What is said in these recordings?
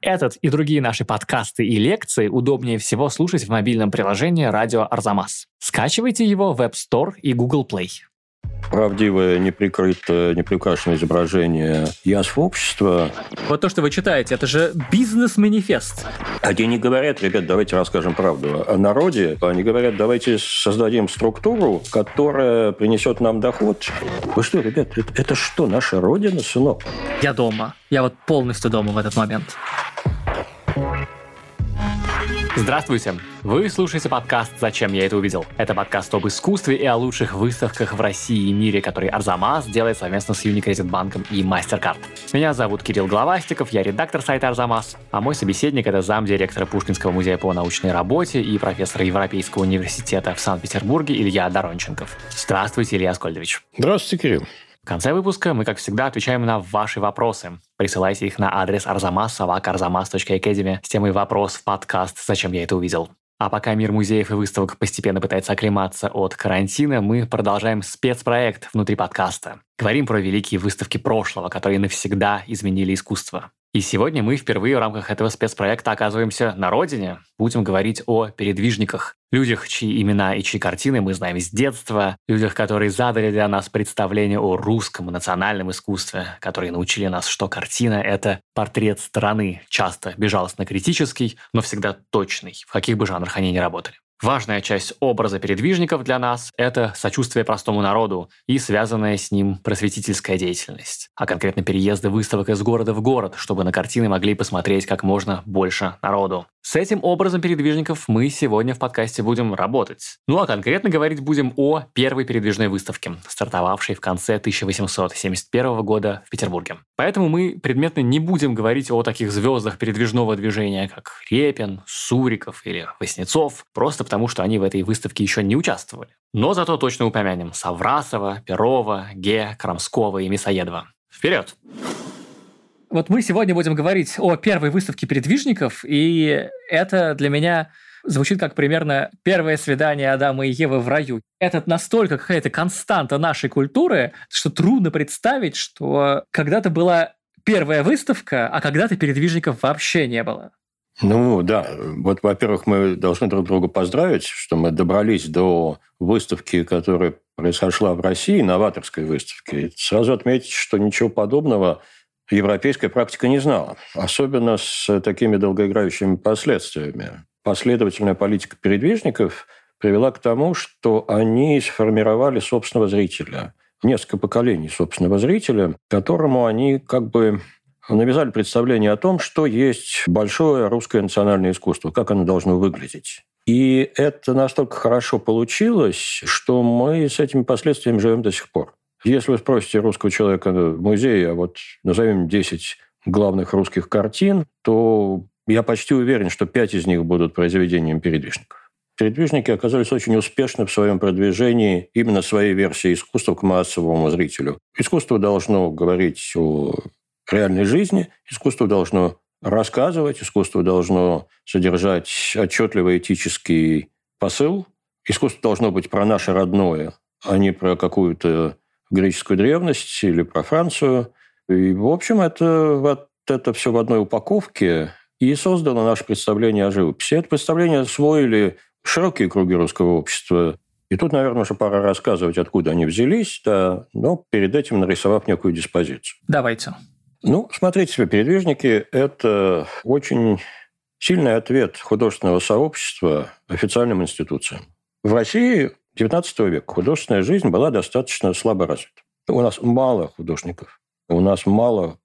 Этот и другие наши подкасты и лекции удобнее всего слушать в мобильном приложении «Радио Арзамас». Скачивайте его в App Store и Google Play правдивое, неприкрытое, неприкрашенное изображение язв общества. Вот то, что вы читаете, это же бизнес-манифест. Они не говорят, ребят, давайте расскажем правду о народе. Они говорят, давайте создадим структуру, которая принесет нам доход. Вы что, ребят, это, это что, наша родина, сынок? Я дома. Я вот полностью дома в этот момент. Здравствуйте! Вы слушаете подкаст «Зачем я это увидел?». Это подкаст об искусстве и о лучших выставках в России и мире, который Арзамас делает совместно с Unicredit банком и MasterCard. Меня зовут Кирилл Главастиков, я редактор сайта Арзамас, а мой собеседник – это замдиректора Пушкинского музея по научной работе и профессор Европейского университета в Санкт-Петербурге Илья Доронченков. Здравствуйте, Илья Аскольдович. Здравствуйте, Кирилл. В конце выпуска мы, как всегда, отвечаем на ваши вопросы. Присылайте их на адрес arzamas с темой «Вопрос в подкаст. Зачем я это увидел?». А пока мир музеев и выставок постепенно пытается оклематься от карантина, мы продолжаем спецпроект внутри подкаста. Говорим про великие выставки прошлого, которые навсегда изменили искусство. И сегодня мы впервые в рамках этого спецпроекта оказываемся на родине. Будем говорить о передвижниках. Людях, чьи имена и чьи картины мы знаем с детства. Людях, которые задали для нас представление о русском национальном искусстве. Которые научили нас, что картина — это портрет страны. Часто безжалостно критический, но всегда точный, в каких бы жанрах они ни работали. Важная часть образа передвижников для нас – это сочувствие простому народу и связанная с ним просветительская деятельность, а конкретно переезды выставок из города в город, чтобы на картины могли посмотреть как можно больше народу. С этим образом передвижников мы сегодня в подкасте будем работать. Ну а конкретно говорить будем о первой передвижной выставке, стартовавшей в конце 1871 года в Петербурге. Поэтому мы предметно не будем говорить о таких звездах передвижного движения, как Репин, Суриков или Васнецов, просто потому что они в этой выставке еще не участвовали. Но зато точно упомянем Саврасова, Перова, Ге, Крамского и Мясоедова. Вперед! Вот мы сегодня будем говорить о первой выставке передвижников, и это для меня звучит как примерно первое свидание Адама и Евы в раю. Это настолько какая-то константа нашей культуры, что трудно представить, что когда-то была первая выставка, а когда-то передвижников вообще не было. Ну да, вот, во-первых, мы должны друг друга поздравить, что мы добрались до выставки, которая произошла в России, новаторской выставки. Сразу отметить, что ничего подобного европейская практика не знала, особенно с такими долгоиграющими последствиями. Последовательная политика передвижников привела к тому, что они сформировали собственного зрителя, несколько поколений собственного зрителя, которому они как бы навязали представление о том, что есть большое русское национальное искусство, как оно должно выглядеть. И это настолько хорошо получилось, что мы с этими последствиями живем до сих пор. Если вы спросите русского человека в музее, а вот назовем 10 главных русских картин, то я почти уверен, что 5 из них будут произведением передвижников. Передвижники оказались очень успешны в своем продвижении именно своей версии искусства к массовому зрителю. Искусство должно говорить о реальной жизни, искусство должно рассказывать, искусство должно содержать отчетливый этический посыл, искусство должно быть про наше родное, а не про какую-то греческую древность или про Францию. И, в общем, это, вот это все в одной упаковке и создало наше представление о живописи. Это представление освоили широкие круги русского общества. И тут, наверное, уже пора рассказывать, откуда они взялись, да, но перед этим нарисовав некую диспозицию. Давайте. Ну, смотрите себе, передвижники – это очень сильный ответ художественного сообщества официальным институциям. В России XIX века художественная жизнь была достаточно слабо развита. У нас мало художников, у нас мало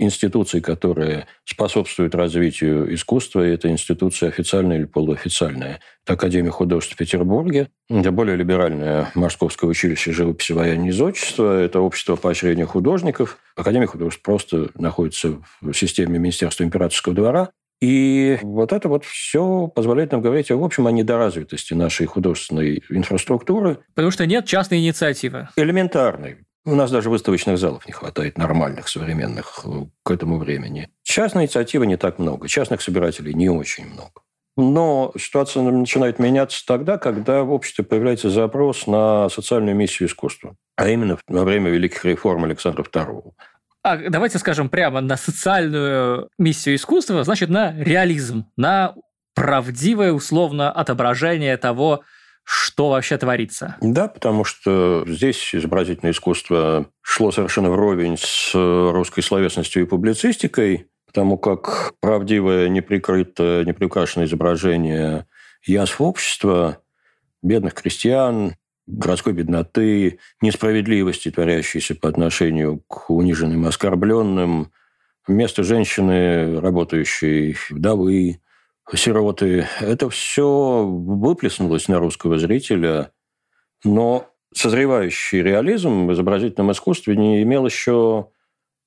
институций, которые способствуют развитию искусства, и это институция официальная или полуофициальная. Это Академия художеств в Петербурге, это более либеральное Московское училище живописи военного изотчества, это общество поощрения художников. Академия художеств просто находится в системе Министерства императорского двора, и вот это вот все позволяет нам говорить, в общем, о недоразвитости нашей художественной инфраструктуры. Потому что нет частной инициативы. Элементарной. У нас даже выставочных залов не хватает нормальных, современных э, к этому времени. Частной инициативы не так много, частных собирателей не очень много. Но ситуация начинает меняться тогда, когда в обществе появляется запрос на социальную миссию искусства, а именно во время великих реформ Александра II А давайте скажем прямо на социальную миссию искусства, значит, на реализм, на правдивое условно отображение того, что вообще творится. Да, потому что здесь изобразительное искусство шло совершенно вровень с русской словесностью и публицистикой, потому как правдивое, неприкрытое, неприукрашенное изображение язв общества, бедных крестьян, городской бедноты, несправедливости, творящейся по отношению к униженным и оскорбленным, вместо женщины, работающей вдовы, сироты. Это все выплеснулось на русского зрителя, но созревающий реализм в изобразительном искусстве не имел еще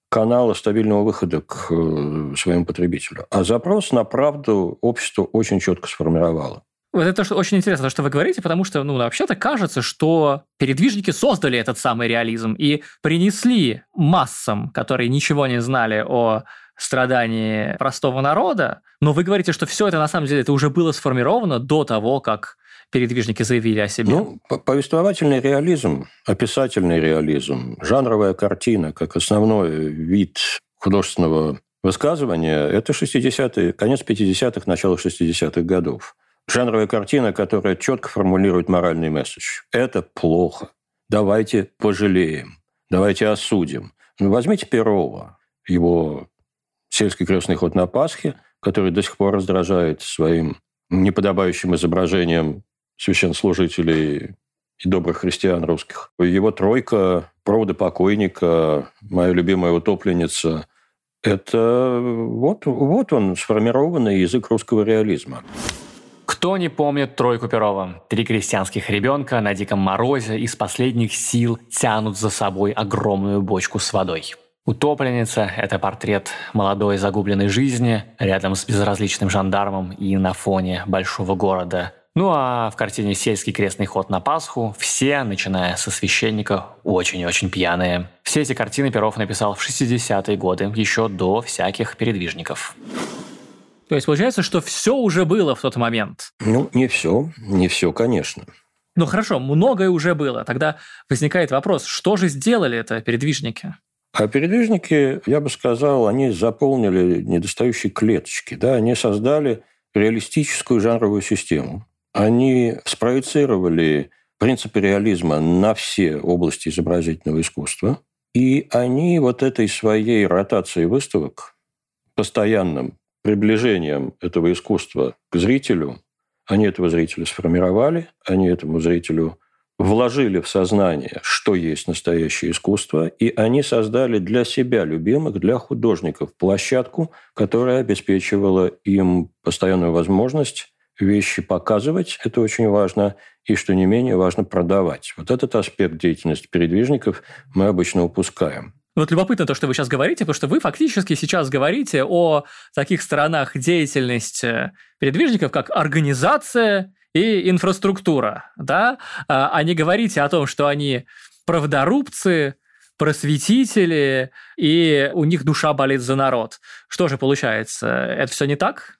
канала стабильного выхода к э, своему потребителю. А запрос на правду общество очень четко сформировало. Вот это очень интересно, то, что вы говорите, потому что, ну, вообще-то кажется, что передвижники создали этот самый реализм и принесли массам, которые ничего не знали о страдании простого народа, но вы говорите, что все это на самом деле это уже было сформировано до того, как передвижники заявили о себе? Ну, повествовательный реализм, описательный реализм, жанровая картина как основной вид художественного высказывания – это 60-е, конец 50-х, начало 60-х годов. Жанровая картина, которая четко формулирует моральный месседж. Это плохо. Давайте пожалеем. Давайте осудим. Ну, возьмите Перова, его сельский крестный ход на Пасхе, который до сих пор раздражает своим неподобающим изображением священнослужителей и добрых христиан русских. Его тройка, проводы покойника, моя любимая утопленница, это вот, вот он, сформированный язык русского реализма. Кто не помнит тройку Перова? Три крестьянских ребенка на диком морозе из последних сил тянут за собой огромную бочку с водой. Утопленница – это портрет молодой загубленной жизни рядом с безразличным жандармом и на фоне большого города. Ну а в картине «Сельский крестный ход на Пасху» все, начиная со священника, очень-очень пьяные. Все эти картины Перов написал в 60-е годы, еще до всяких передвижников. То есть получается, что все уже было в тот момент? Ну, не все, не все, конечно. Ну хорошо, многое уже было. Тогда возникает вопрос, что же сделали это передвижники? А передвижники, я бы сказал, они заполнили недостающие клеточки. Да? Они создали реалистическую жанровую систему. Они спроецировали принципы реализма на все области изобразительного искусства. И они вот этой своей ротацией выставок, постоянным приближением этого искусства к зрителю, они этого зрителя сформировали, они этому зрителю вложили в сознание, что есть настоящее искусство, и они создали для себя любимых, для художников площадку, которая обеспечивала им постоянную возможность вещи показывать, это очень важно, и, что не менее важно, продавать. Вот этот аспект деятельности передвижников мы обычно упускаем. Вот любопытно то, что вы сейчас говорите, потому что вы фактически сейчас говорите о таких сторонах деятельности передвижников, как организация и инфраструктура, да, а, а не говорите о том, что они правдорубцы, просветители, и у них душа болит за народ. Что же получается? Это все не так?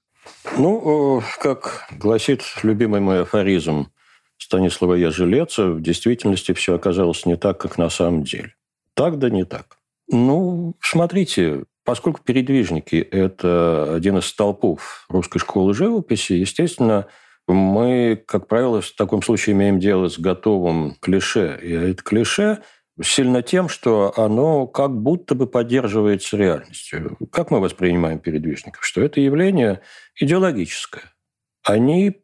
Ну, как гласит любимый мой афоризм Станислава Ежелеца, в действительности все оказалось не так, как на самом деле. Так да не так. Ну, смотрите, поскольку передвижники – это один из столпов русской школы живописи, естественно, мы, как правило, в таком случае имеем дело с готовым клише. И это клише сильно тем, что оно как будто бы поддерживается реальностью. Как мы воспринимаем передвижников? Что это явление идеологическое. Они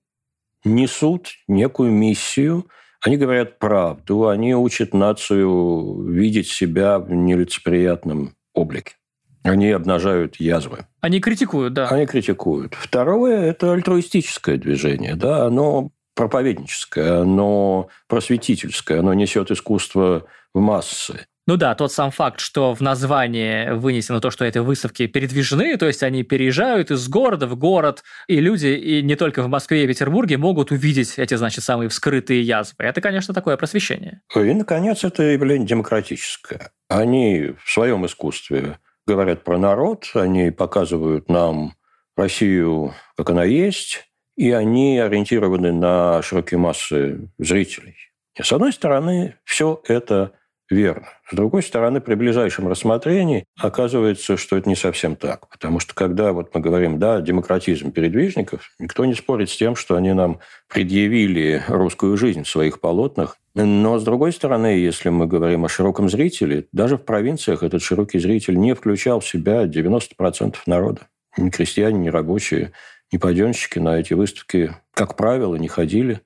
несут некую миссию, они говорят правду, они учат нацию видеть себя в нелицеприятном облике. Они обнажают язвы. Они критикуют, да. Они критикуют. Второе – это альтруистическое движение. Да? Оно проповедническое, оно просветительское, оно несет искусство в массы. Ну да, тот сам факт, что в названии вынесено то, что эти выставки передвижны, то есть они переезжают из города в город, и люди и не только в Москве и Петербурге могут увидеть эти, значит, самые вскрытые язвы. Это, конечно, такое просвещение. И, наконец, это явление демократическое. Они в своем искусстве говорят про народ, они показывают нам Россию, как она есть, и они ориентированы на широкие массы зрителей. И, с одной стороны, все это верно. С другой стороны, при ближайшем рассмотрении оказывается, что это не совсем так. Потому что когда вот мы говорим, да, демократизм передвижников, никто не спорит с тем, что они нам предъявили русскую жизнь в своих полотнах. Но, с другой стороны, если мы говорим о широком зрителе, даже в провинциях этот широкий зритель не включал в себя 90% народа. Ни крестьяне, ни рабочие, ни паденщики на эти выставки, как правило, не ходили.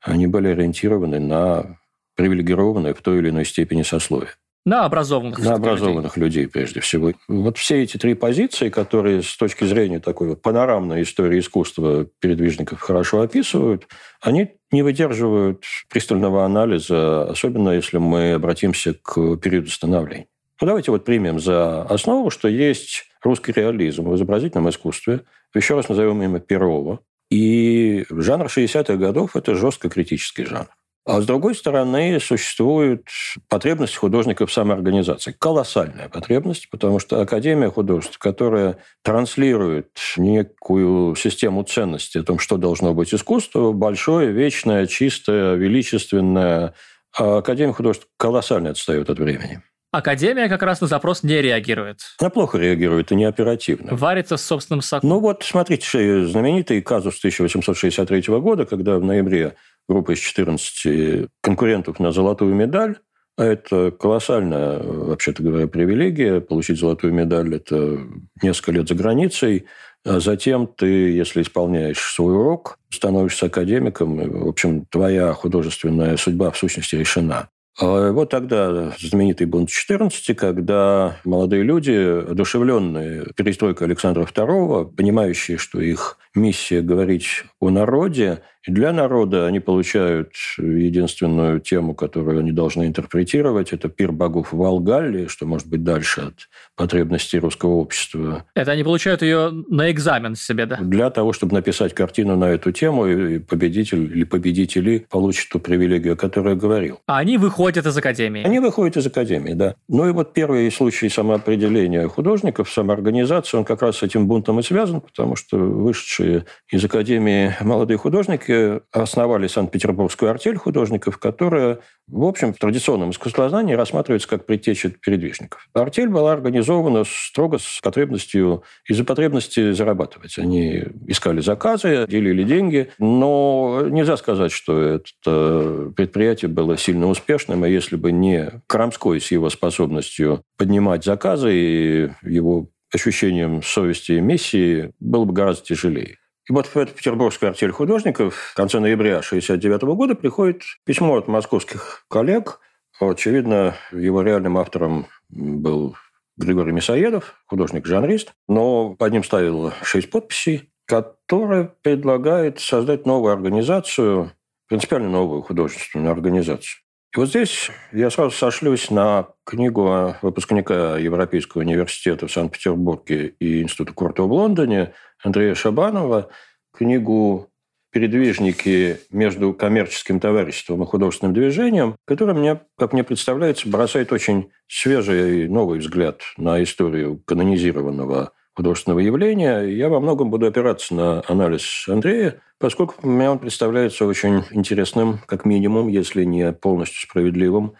Они были ориентированы на привилегированное в той или иной степени сословие. На образованных. На образованных людей. людей, прежде всего. Вот все эти три позиции, которые с точки зрения такой вот панорамной истории искусства передвижников хорошо описывают, они не выдерживают пристального анализа, особенно если мы обратимся к периоду становления. Ну, давайте вот примем за основу, что есть русский реализм в изобразительном искусстве. Еще раз назовем имя Перова. И жанр 60-х годов – это жестко критический жанр. А с другой стороны, существует потребность художников самоорганизации. Колоссальная потребность, потому что Академия художеств, которая транслирует некую систему ценностей о том, что должно быть искусство, большое, вечное, чистое, величественное, а Академия художеств колоссально отстает от времени. Академия как раз на запрос не реагирует. Она плохо реагирует и не оперативно. Варится в собственном соку. Ну вот, смотрите, знаменитый казус 1863 года, когда в ноябре группа из 14 конкурентов на золотую медаль. А это колоссальная, вообще-то говоря, привилегия. Получить золотую медаль – это несколько лет за границей. А затем ты, если исполняешь свой урок, становишься академиком. В общем, твоя художественная судьба в сущности решена. А вот тогда знаменитый бунт 14, когда молодые люди, одушевленные перестройкой Александра II, понимающие, что их миссия говорить о народе, и для народа они получают единственную тему, которую они должны интерпретировать. Это пир богов в Волгалле, что может быть дальше от потребностей русского общества. Это они получают ее на экзамен себе, да? Для того, чтобы написать картину на эту тему, и победитель или победители получат ту привилегию, о которой я говорил. А они выходят из академии? Они выходят из академии, да. Ну и вот первый случай самоопределения художников, самоорганизации, он как раз с этим бунтом и связан, потому что вышедшие из академии молодые художники основали Санкт-Петербургскую артель художников, которая, в общем, в традиционном искусствознании рассматривается как предтеча передвижников. Артель была организована строго с потребностью, из-за потребности зарабатывать. Они искали заказы, делили деньги, но нельзя сказать, что это предприятие было сильно успешным, а если бы не Крамской с его способностью поднимать заказы и его ощущением совести и миссии, было бы гораздо тяжелее. И вот в эту петербургскую артель художников в конце ноября 1969 года приходит письмо от московских коллег. Очевидно, его реальным автором был Григорий Мясоедов, художник-жанрист, но под ним ставил шесть подписей, которая предлагает создать новую организацию, принципиально новую художественную организацию. Вот здесь я сразу сошлюсь на книгу выпускника Европейского университета в Санкт-Петербурге и Института Курта в Лондоне Андрея Шабанова, книгу «Передвижники между коммерческим товариществом и художественным движением», которая мне, как мне представляется, бросает очень свежий и новый взгляд на историю канонизированного художественного явления. Я во многом буду опираться на анализ Андрея, поскольку мне он представляется очень интересным, как минимум, если не полностью справедливым,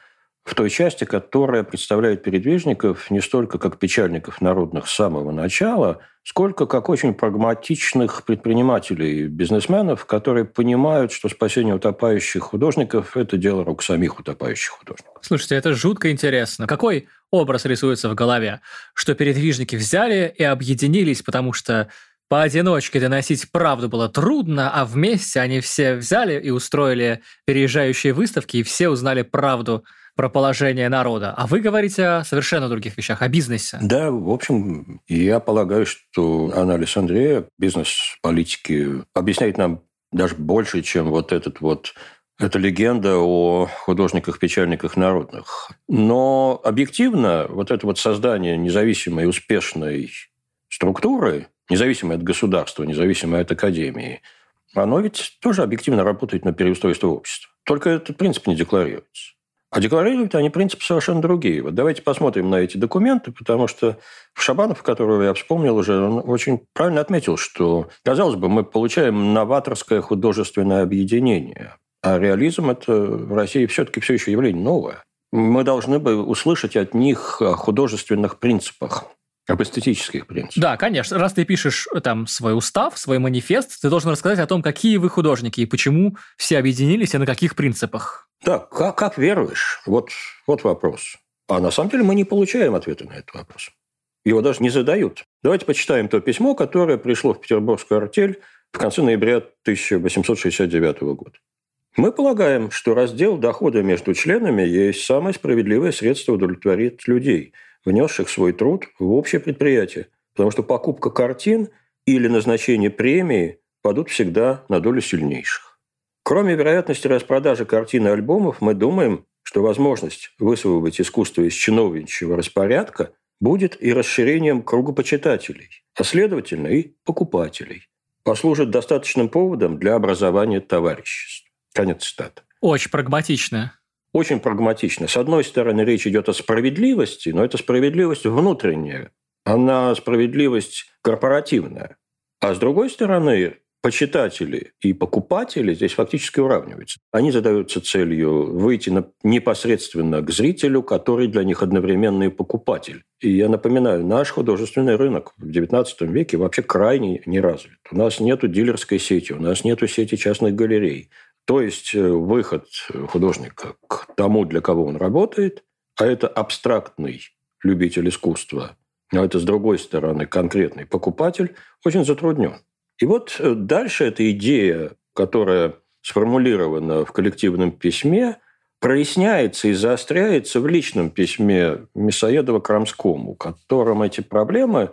в той части, которая представляет передвижников не столько как печальников народных с самого начала, сколько как очень прагматичных предпринимателей, бизнесменов, которые понимают, что спасение утопающих художников – это дело рук самих утопающих художников. Слушайте, это жутко интересно. Какой образ рисуется в голове? Что передвижники взяли и объединились, потому что Поодиночке доносить правду было трудно, а вместе они все взяли и устроили переезжающие выставки, и все узнали правду про положение народа. А вы говорите о совершенно других вещах, о бизнесе. Да, в общем, я полагаю, что анализ Андрея, бизнес политики, объясняет нам даже больше, чем вот этот вот это легенда о художниках-печальниках народных. Но объективно вот это вот создание независимой, успешной структуры, независимой от государства, независимой от академии, оно ведь тоже объективно работает на переустройство общества. Только этот принцип не декларируется. А декларируют они принципы совершенно другие. Вот давайте посмотрим на эти документы, потому что Шабанов, которого я вспомнил уже, он очень правильно отметил, что, казалось бы, мы получаем новаторское художественное объединение. А реализм – это в России все-таки все еще явление новое. Мы должны бы услышать от них о художественных принципах. Об эстетических принципах. Да, конечно. Раз ты пишешь э, там свой устав, свой манифест, ты должен рассказать о том, какие вы художники и почему все объединились и на каких принципах. Да, как, как веруешь? Вот, вот вопрос. А на самом деле мы не получаем ответа на этот вопрос. Его даже не задают. Давайте почитаем то письмо, которое пришло в Петербургскую артель в конце ноября 1869 года. Мы полагаем, что раздел дохода между членами есть самое справедливое средство удовлетворить людей – внесших свой труд в общее предприятие. Потому что покупка картин или назначение премии падут всегда на долю сильнейших. Кроме вероятности распродажи картин и альбомов, мы думаем, что возможность высвободить искусство из чиновничьего распорядка будет и расширением круга почитателей, а следовательно и покупателей, послужит достаточным поводом для образования товариществ. Конец цитаты. Очень прагматично очень прагматично. С одной стороны, речь идет о справедливости, но это справедливость внутренняя, она справедливость корпоративная. А с другой стороны, почитатели и покупатели здесь фактически уравниваются. Они задаются целью выйти на, непосредственно к зрителю, который для них одновременно и покупатель. И я напоминаю, наш художественный рынок в XIX веке вообще крайне не развит. У нас нет дилерской сети, у нас нет сети частных галерей. То есть э, выход художника к тому, для кого он работает, а это абстрактный любитель искусства, а это, с другой стороны, конкретный покупатель, очень затруднен. И вот э, дальше эта идея, которая сформулирована в коллективном письме, проясняется и заостряется в личном письме Мясоедова Крамскому, которым эти проблемы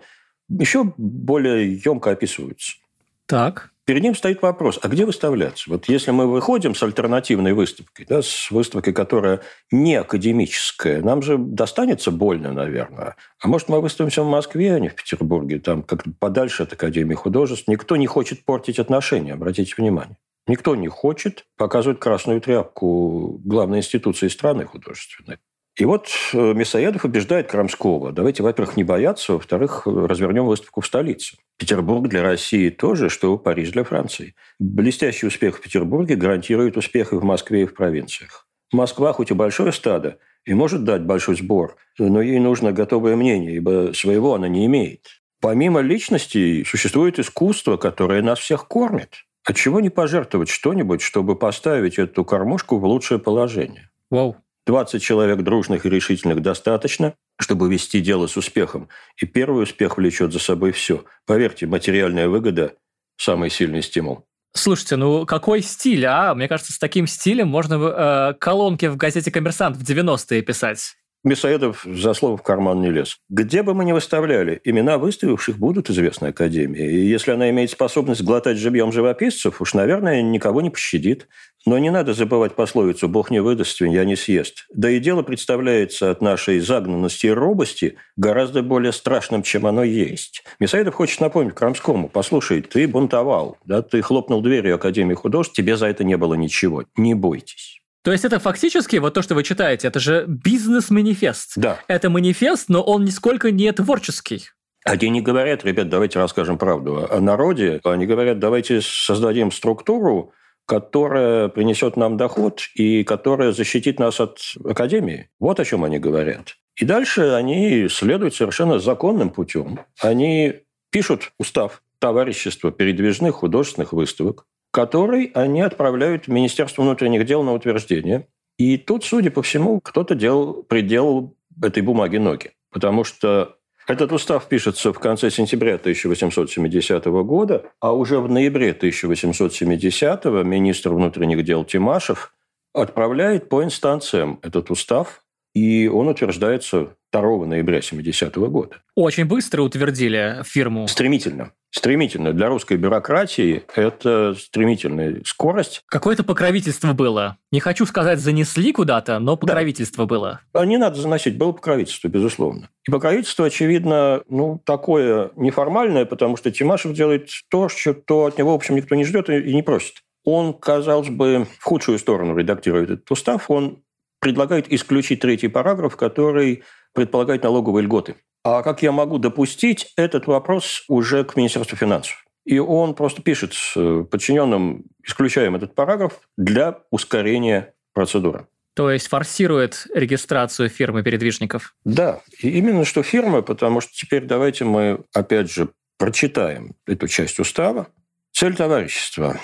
еще более емко описываются. Так перед ним стоит вопрос, а где выставляться? Вот если мы выходим с альтернативной выставкой, да, с выставкой, которая не академическая, нам же достанется больно, наверное. А может, мы выставимся в Москве, а не в Петербурге, там как-то подальше от Академии художеств. Никто не хочет портить отношения, обратите внимание. Никто не хочет показывать красную тряпку главной институции страны художественной. И вот э, Мясоедов убеждает Крамского. Давайте, во-первых, не бояться, во-вторых, развернем выставку в столице. Петербург для России тоже, что Париж для Франции. Блестящий успех в Петербурге гарантирует успех и в Москве, и в провинциях. Москва хоть и большое стадо, и может дать большой сбор, но ей нужно готовое мнение, ибо своего она не имеет. Помимо личностей существует искусство, которое нас всех кормит. Отчего не пожертвовать что-нибудь, чтобы поставить эту кормушку в лучшее положение? Вау. 20 человек дружных и решительных достаточно, чтобы вести дело с успехом. И первый успех влечет за собой все. Поверьте, материальная выгода – самый сильный стимул. Слушайте, ну какой стиль, а? Мне кажется, с таким стилем можно э, колонки в газете «Коммерсант» в 90-е писать. Мясоедов за слово в карман не лез. Где бы мы ни выставляли, имена выставивших будут известны Академии. И если она имеет способность глотать живьем живописцев, уж, наверное, никого не пощадит. Но не надо забывать пословицу «Бог не выдаст, я не съест». Да и дело представляется от нашей загнанности и робости гораздо более страшным, чем оно есть. Мясоедов хочет напомнить Крамскому, послушай, ты бунтовал, да, ты хлопнул дверью Академии художеств, тебе за это не было ничего. Не бойтесь. То есть это фактически, вот то, что вы читаете, это же бизнес-манифест. Да. Это манифест, но он нисколько не творческий. Они не говорят, ребят, давайте расскажем правду о народе. Они говорят, давайте создадим структуру, которая принесет нам доход и которая защитит нас от академии. Вот о чем они говорят. И дальше они следуют совершенно законным путем. Они пишут устав товарищества передвижных художественных выставок, который они отправляют в Министерство внутренних дел на утверждение. И тут, судя по всему, кто-то делал, приделал этой бумаге ноги. Потому что этот устав пишется в конце сентября 1870 года, а уже в ноябре 1870 министр внутренних дел Тимашев отправляет по инстанциям этот устав, и он утверждается 2 ноября 70 года. Очень быстро утвердили фирму. Стремительно. Стремительно. Для русской бюрократии это стремительная скорость. Какое-то покровительство было. Не хочу сказать, занесли куда-то, но покровительство да. было. А не надо заносить. Было покровительство, безусловно. И покровительство, очевидно, ну, такое неформальное, потому что Тимашев делает то, что от него, в общем, никто не ждет и не просит. Он, казалось бы, в худшую сторону редактирует этот устав. Он предлагает исключить третий параграф, который предполагает налоговые льготы. А как я могу допустить этот вопрос уже к Министерству финансов? И он просто пишет с подчиненным, исключаем этот параграф для ускорения процедуры. То есть форсирует регистрацию фирмы передвижников? Да, и именно что фирма, потому что теперь давайте мы опять же прочитаем эту часть устава. Цель товарищества.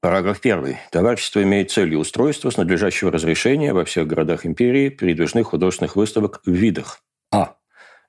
Параграф 1. Товарищество имеет целью устройства с надлежащего разрешения во всех городах империи передвижных художественных выставок в видах. А.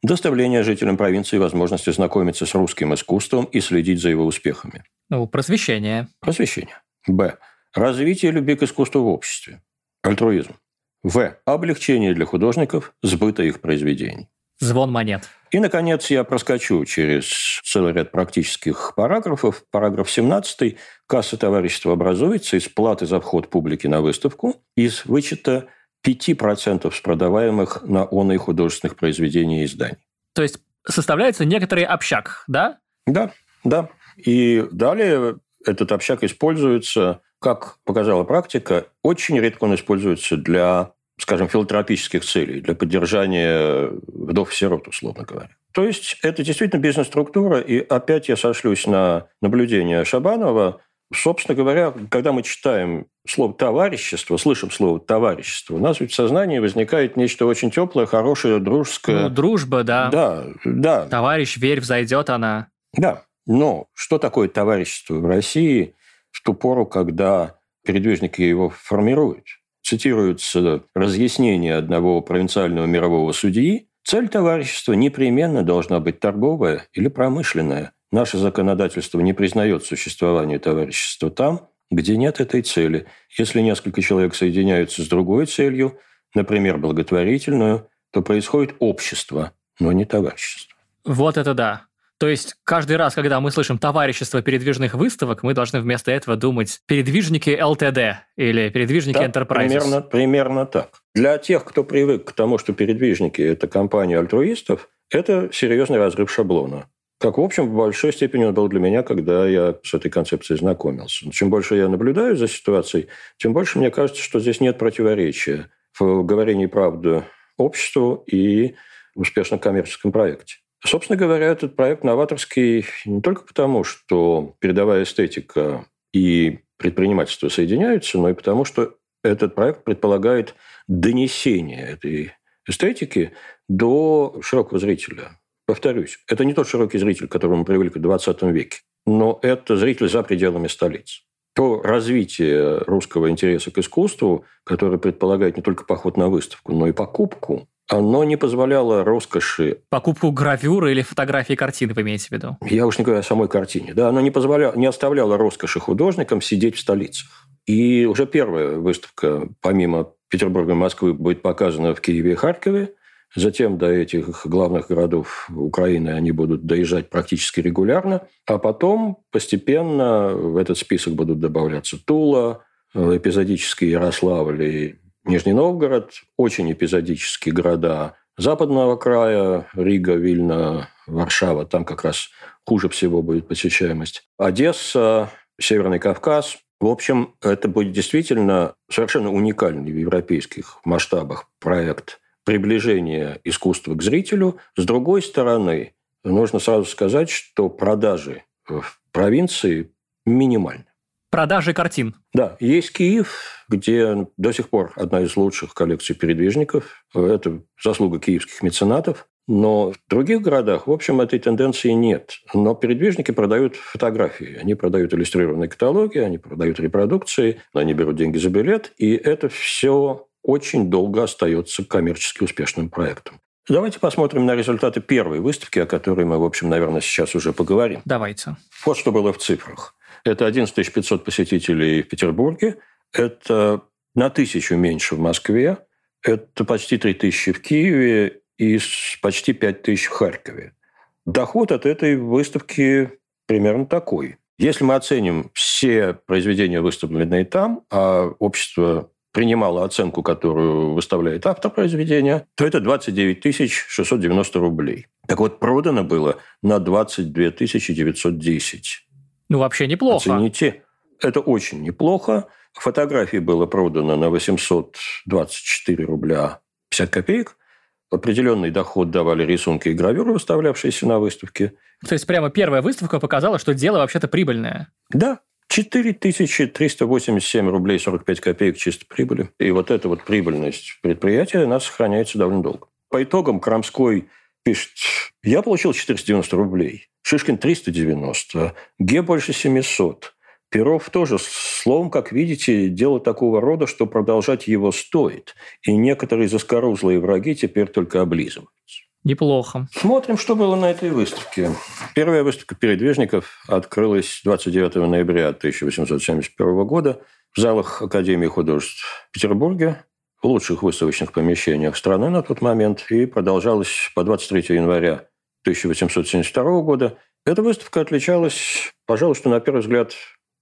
Доставление жителям провинции возможности знакомиться с русским искусством и следить за его успехами. Ну, просвещение. Просвещение. Б. Развитие любви к искусству в обществе. Альтруизм. В. Облегчение для художников сбыта их произведений. Звон монет. И, наконец, я проскочу через целый ряд практических параграфов. Параграф 17. Касса товарищества образуется из платы за вход публики на выставку, из вычета 5% с продаваемых на он и художественных произведений и изданий. То есть составляется некоторый общак, да? Да, да. И далее этот общак используется, как показала практика, очень редко он используется для, скажем, филантропических целей, для поддержания вдов и сирот, условно говоря. То есть это действительно бизнес-структура, и опять я сошлюсь на наблюдение Шабанова, Собственно говоря, когда мы читаем слово «товарищество», слышим слово «товарищество», у нас ведь в сознании возникает нечто очень теплое, хорошее, дружеское. Ну, дружба, да. Да, да. Товарищ, верь, взойдет она. Да. Но что такое товарищество в России в ту пору, когда передвижники его формируют? Цитируется разъяснение одного провинциального мирового судьи. Цель товарищества непременно должна быть торговая или промышленная – Наше законодательство не признает существование товарищества там, где нет этой цели. Если несколько человек соединяются с другой целью, например, благотворительную, то происходит общество, но не товарищество. Вот это да. То есть каждый раз, когда мы слышим товарищество передвижных выставок, мы должны вместо этого думать передвижники ЛТД или передвижники да, Enterprise. Примерно, примерно так. Для тех, кто привык к тому, что передвижники – это компания альтруистов, это серьезный разрыв шаблона. Как, в общем, в большой степени он был для меня, когда я с этой концепцией знакомился. Чем больше я наблюдаю за ситуацией, тем больше мне кажется, что здесь нет противоречия в говорении правды обществу и успешном коммерческом проекте. Собственно говоря, этот проект новаторский не только потому, что передовая эстетика и предпринимательство соединяются, но и потому, что этот проект предполагает донесение этой эстетики до широкого зрителя. Повторюсь, это не тот широкий зритель, к которому мы привыкли в 20 веке, но это зритель за пределами столиц. То развитие русского интереса к искусству, которое предполагает не только поход на выставку, но и покупку, оно не позволяло роскоши... Покупку гравюры или фотографии картины, вы имеете в виду? Я уж не говорю о самой картине. Да, оно не, позволяло, не оставляло роскоши художникам сидеть в столицах. И уже первая выставка, помимо Петербурга и Москвы, будет показана в Киеве и Харькове. Затем до этих главных городов Украины они будут доезжать практически регулярно, а потом постепенно в этот список будут добавляться Тула, эпизодически Ярославль и Нижний Новгород, очень эпизодические города западного края, Рига, Вильна, Варшава, там как раз хуже всего будет посещаемость. Одесса, Северный Кавказ. В общем, это будет действительно совершенно уникальный в европейских масштабах проект – приближение искусства к зрителю. С другой стороны, нужно сразу сказать, что продажи в провинции минимальны. Продажи картин. Да, есть Киев, где до сих пор одна из лучших коллекций передвижников. Это заслуга киевских меценатов. Но в других городах, в общем, этой тенденции нет. Но передвижники продают фотографии. Они продают иллюстрированные каталоги, они продают репродукции, они берут деньги за билет. И это все очень долго остается коммерчески успешным проектом. Давайте посмотрим на результаты первой выставки, о которой мы, в общем, наверное, сейчас уже поговорим. Давайте. Вот что было в цифрах. Это 11 500 посетителей в Петербурге, это на тысячу меньше в Москве, это почти 3 тысячи в Киеве и почти 5 тысяч в Харькове. Доход от этой выставки примерно такой. Если мы оценим все произведения, выставленные там, а общество принимала оценку, которую выставляет автор произведения, то это 29 690 рублей. Так вот, продано было на 22 910. Ну, вообще неплохо. Оцените. Это очень неплохо. Фотографий было продано на 824 рубля 50 копеек. Определенный доход давали рисунки и гравюры, выставлявшиеся на выставке. То есть прямо первая выставка показала, что дело вообще-то прибыльное. Да, 4387 рублей 45 копеек чисто прибыли. И вот эта вот прибыльность предприятия нас сохраняется довольно долго. По итогам Крамской пишет, я получил 490 рублей, Шишкин 390, Ге больше 700. Перов тоже, словом, как видите, дело такого рода, что продолжать его стоит. И некоторые заскорузлые враги теперь только облизываются. Неплохо. Смотрим, что было на этой выставке. Первая выставка передвижников открылась 29 ноября 1871 года в залах Академии художеств в Петербурге, в лучших выставочных помещениях страны на тот момент, и продолжалась по 23 января 1872 года. Эта выставка отличалась, пожалуй, что на первый взгляд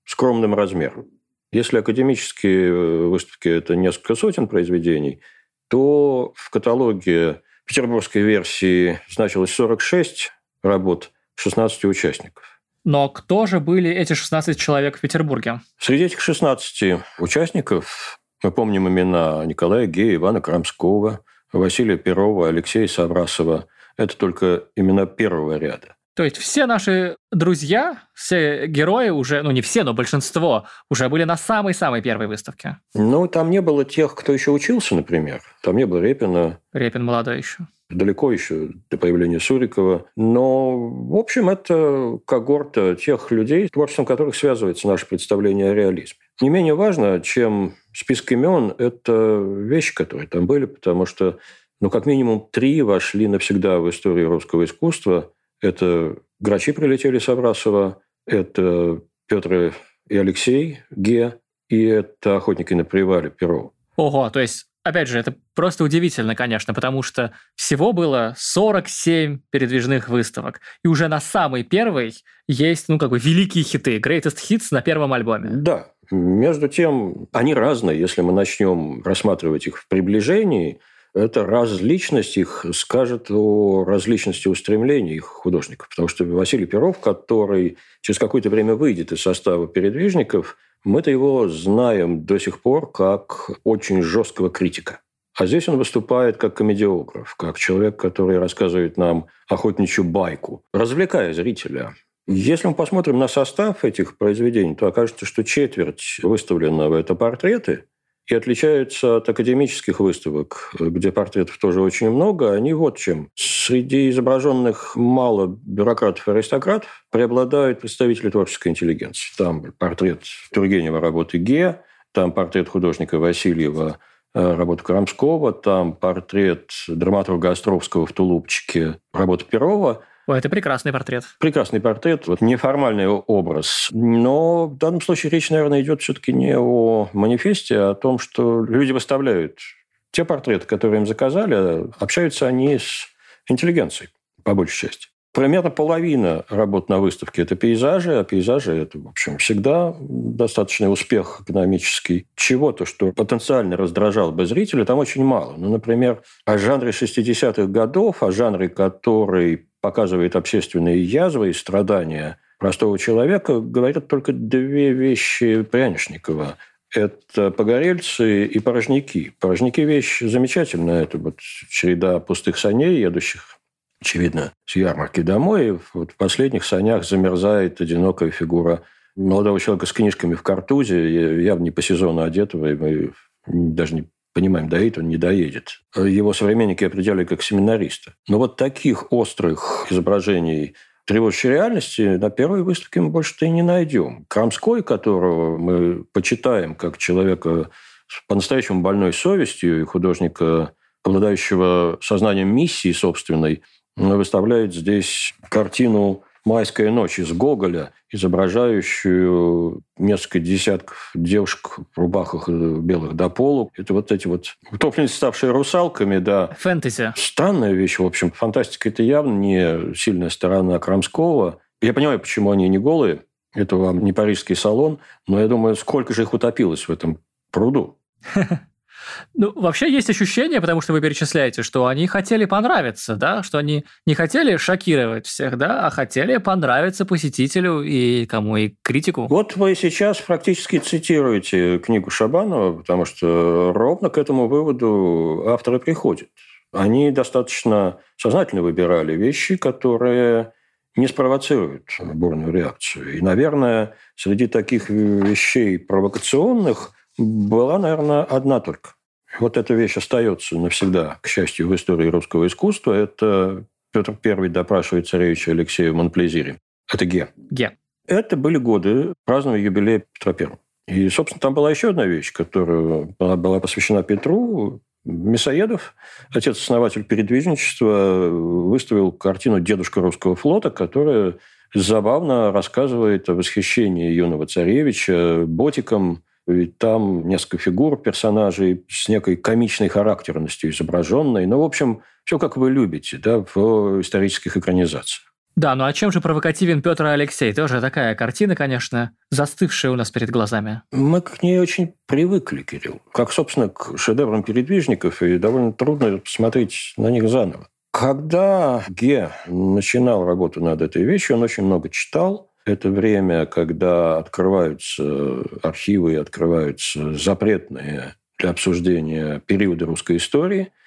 скромным размером. Если академические э, выставки – это несколько сотен произведений, то в каталоге петербургской версии значилось 46 работ, 16 участников. Но кто же были эти 16 человек в Петербурге? Среди этих 16 участников мы помним имена Николая Гея, Ивана Крамского, Василия Перова, Алексея Саврасова. Это только имена первого ряда. То есть все наши друзья, все герои уже, ну не все, но большинство уже были на самой-самой первой выставке. Ну, там не было тех, кто еще учился, например. Там не было Репина. Репин молодой еще. Далеко еще до появления Сурикова. Но, в общем, это когорта тех людей, творчеством которых связывается наше представление о реализме. Не менее важно, чем список имен, это вещи, которые там были, потому что ну, как минимум три вошли навсегда в историю русского искусства – это грачи прилетели с Абрасова, это Петр и Алексей Ге, и это охотники на привале Перо. Ого, то есть опять же, это просто удивительно, конечно, потому что всего было 47 передвижных выставок. И уже на самой первой есть, ну, как бы, великие хиты, greatest hits на первом альбоме. Да. Между тем, они разные. Если мы начнем рассматривать их в приближении – эта различность их скажет о различности устремлений их художников. Потому что Василий Перов, который через какое-то время выйдет из состава передвижников, мы-то его знаем до сих пор как очень жесткого критика. А здесь он выступает как комедиограф, как человек, который рассказывает нам охотничью байку, развлекая зрителя. Если мы посмотрим на состав этих произведений, то окажется, что четверть выставленного – это портреты – и отличаются от академических выставок, где портретов тоже очень много. Они вот чем. Среди изображенных мало бюрократов и аристократов преобладают представители творческой интеллигенции. Там портрет Тургенева работы Ге, там портрет художника Васильева э, работа Крамского, там портрет драматурга Островского в тулупчике работа Перова – Ой, это прекрасный портрет. Прекрасный портрет, вот неформальный образ. Но в данном случае речь, наверное, идет все-таки не о манифесте, а о том, что люди выставляют те портреты, которые им заказали, а общаются они с интеллигенцией, по большей части. Примерно половина работ на выставке – это пейзажи, а пейзажи – это, в общем, всегда достаточный успех экономический. Чего-то, что потенциально раздражало бы зрителя, там очень мало. Ну, например, о жанре 60-х годов, о жанре, который показывает общественные язвы и страдания простого человека, говорят только две вещи Прянишникова. Это погорельцы и порожники. Порожники – вещь замечательная. Это вот череда пустых саней, едущих, очевидно, с ярмарки домой. И вот в последних санях замерзает одинокая фигура молодого человека с книжками в картузе, явно не по сезону одетого, и мы даже не понимаем, доедет он, не доедет. Его современники определяли как семинариста. Но вот таких острых изображений тревожащей реальности на первой выставке мы больше-то и не найдем. Крамской, которого мы почитаем как человека с по-настоящему больной совестью и художника, обладающего сознанием миссии собственной, выставляет здесь картину «Майская ночь» из Гоголя, изображающую несколько десятков девушек в рубахах белых до полу. Это вот эти вот утопленницы, ставшие русалками, да. Фэнтези. Странная вещь, в общем. Фантастика – это явно не сильная сторона Крамского. Я понимаю, почему они не голые. Это вам не парижский салон. Но я думаю, сколько же их утопилось в этом пруду. Ну, вообще есть ощущение, потому что вы перечисляете, что они хотели понравиться, да, что они не хотели шокировать всех, да, а хотели понравиться посетителю и кому, и критику. Вот вы сейчас практически цитируете книгу Шабанова, потому что ровно к этому выводу авторы приходят. Они достаточно сознательно выбирали вещи, которые не спровоцирует бурную реакцию. И, наверное, среди таких вещей провокационных была, наверное, одна только. Вот эта вещь остается навсегда, к счастью, в истории русского искусства. Это Петр I допрашивает царевича Алексея в Монплезире. Это Ге. Ге. Это были годы празднования юбилея Петра I. И, собственно, там была еще одна вещь, которая была посвящена Петру. Мясоедов, отец-основатель передвижничества, выставил картину «Дедушка русского флота», которая забавно рассказывает о восхищении юного царевича ботиком, ведь там несколько фигур персонажей с некой комичной характерностью изображенной. Ну, в общем, все как вы любите да, в исторических экранизациях. Да, ну а чем же провокативен Петр Алексей? Тоже такая картина, конечно, застывшая у нас перед глазами. Мы к ней очень привыкли, Кирилл. Как, собственно, к шедеврам передвижников, и довольно трудно посмотреть на них заново. Когда Ге начинал работу над этой вещью, он очень много читал. Это время, когда открываются архивы и открываются запретные для обсуждения периоды русской истории –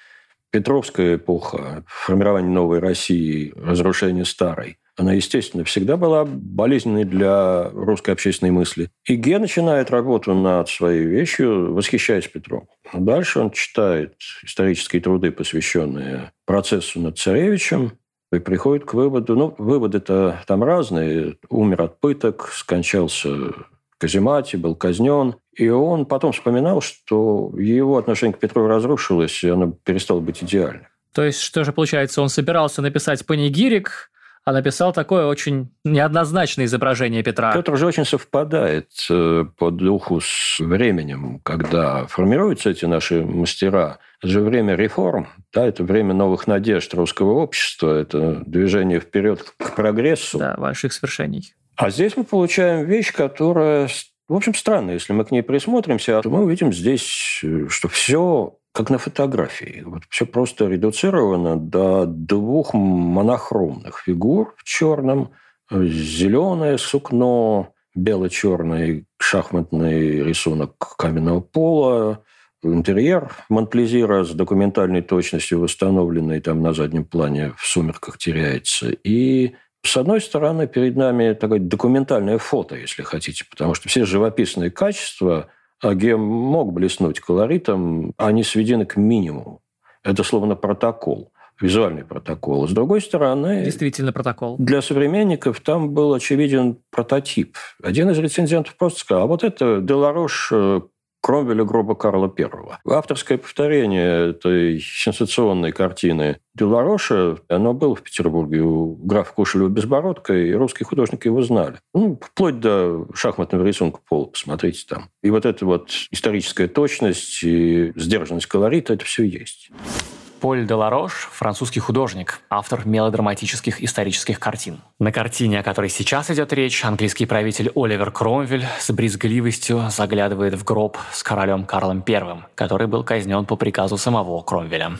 Петровская эпоха, формирование новой России, разрушение старой, она, естественно, всегда была болезненной для русской общественной мысли. И Ге начинает работу над своей вещью, восхищаясь Петром. Дальше он читает исторические труды, посвященные процессу над царевичем, и приходит к выводу, ну, выводы-то там разные. Умер от пыток, скончался каземате, был казнен. И он потом вспоминал, что его отношение к Петру разрушилось, и оно перестало быть идеальным. То есть, что же получается, он собирался написать панигирик, а написал такое очень неоднозначное изображение Петра. Петр же очень совпадает э, по духу с временем, когда формируются эти наши мастера. Это же время реформ, да, это время новых надежд русского общества, это движение вперед к прогрессу. Да, больших свершений. А здесь мы получаем вещь, которая, в общем, странная. Если мы к ней присмотримся, то мы увидим здесь, что все как на фотографии. Вот все просто редуцировано до двух монохромных фигур в черном, зеленое сукно, бело-черный шахматный рисунок каменного пола, интерьер Монплезира с документальной точностью восстановленный там на заднем плане в сумерках теряется, и с одной стороны, перед нами такое документальное фото, если хотите, потому что все живописные качества Агем мог блеснуть колоритом, они сведены к минимуму. Это словно протокол визуальный протокол. С другой стороны... Действительно протокол. Для современников там был очевиден прототип. Один из рецензентов просто сказал, а вот это Деларош э, Кромвеля гроба Карла I. Авторское повторение этой сенсационной картины Делароша, оно было в Петербурге у графа Кушелева Безбородка, и русские художники его знали. Ну, вплоть до шахматного рисунка пола, посмотрите там. И вот эта вот историческая точность и сдержанность колорита, это все есть. Поль де Ларош – французский художник, автор мелодраматических исторических картин. На картине, о которой сейчас идет речь, английский правитель Оливер Кромвель с брезгливостью заглядывает в гроб с королем Карлом I, который был казнен по приказу самого Кромвеля.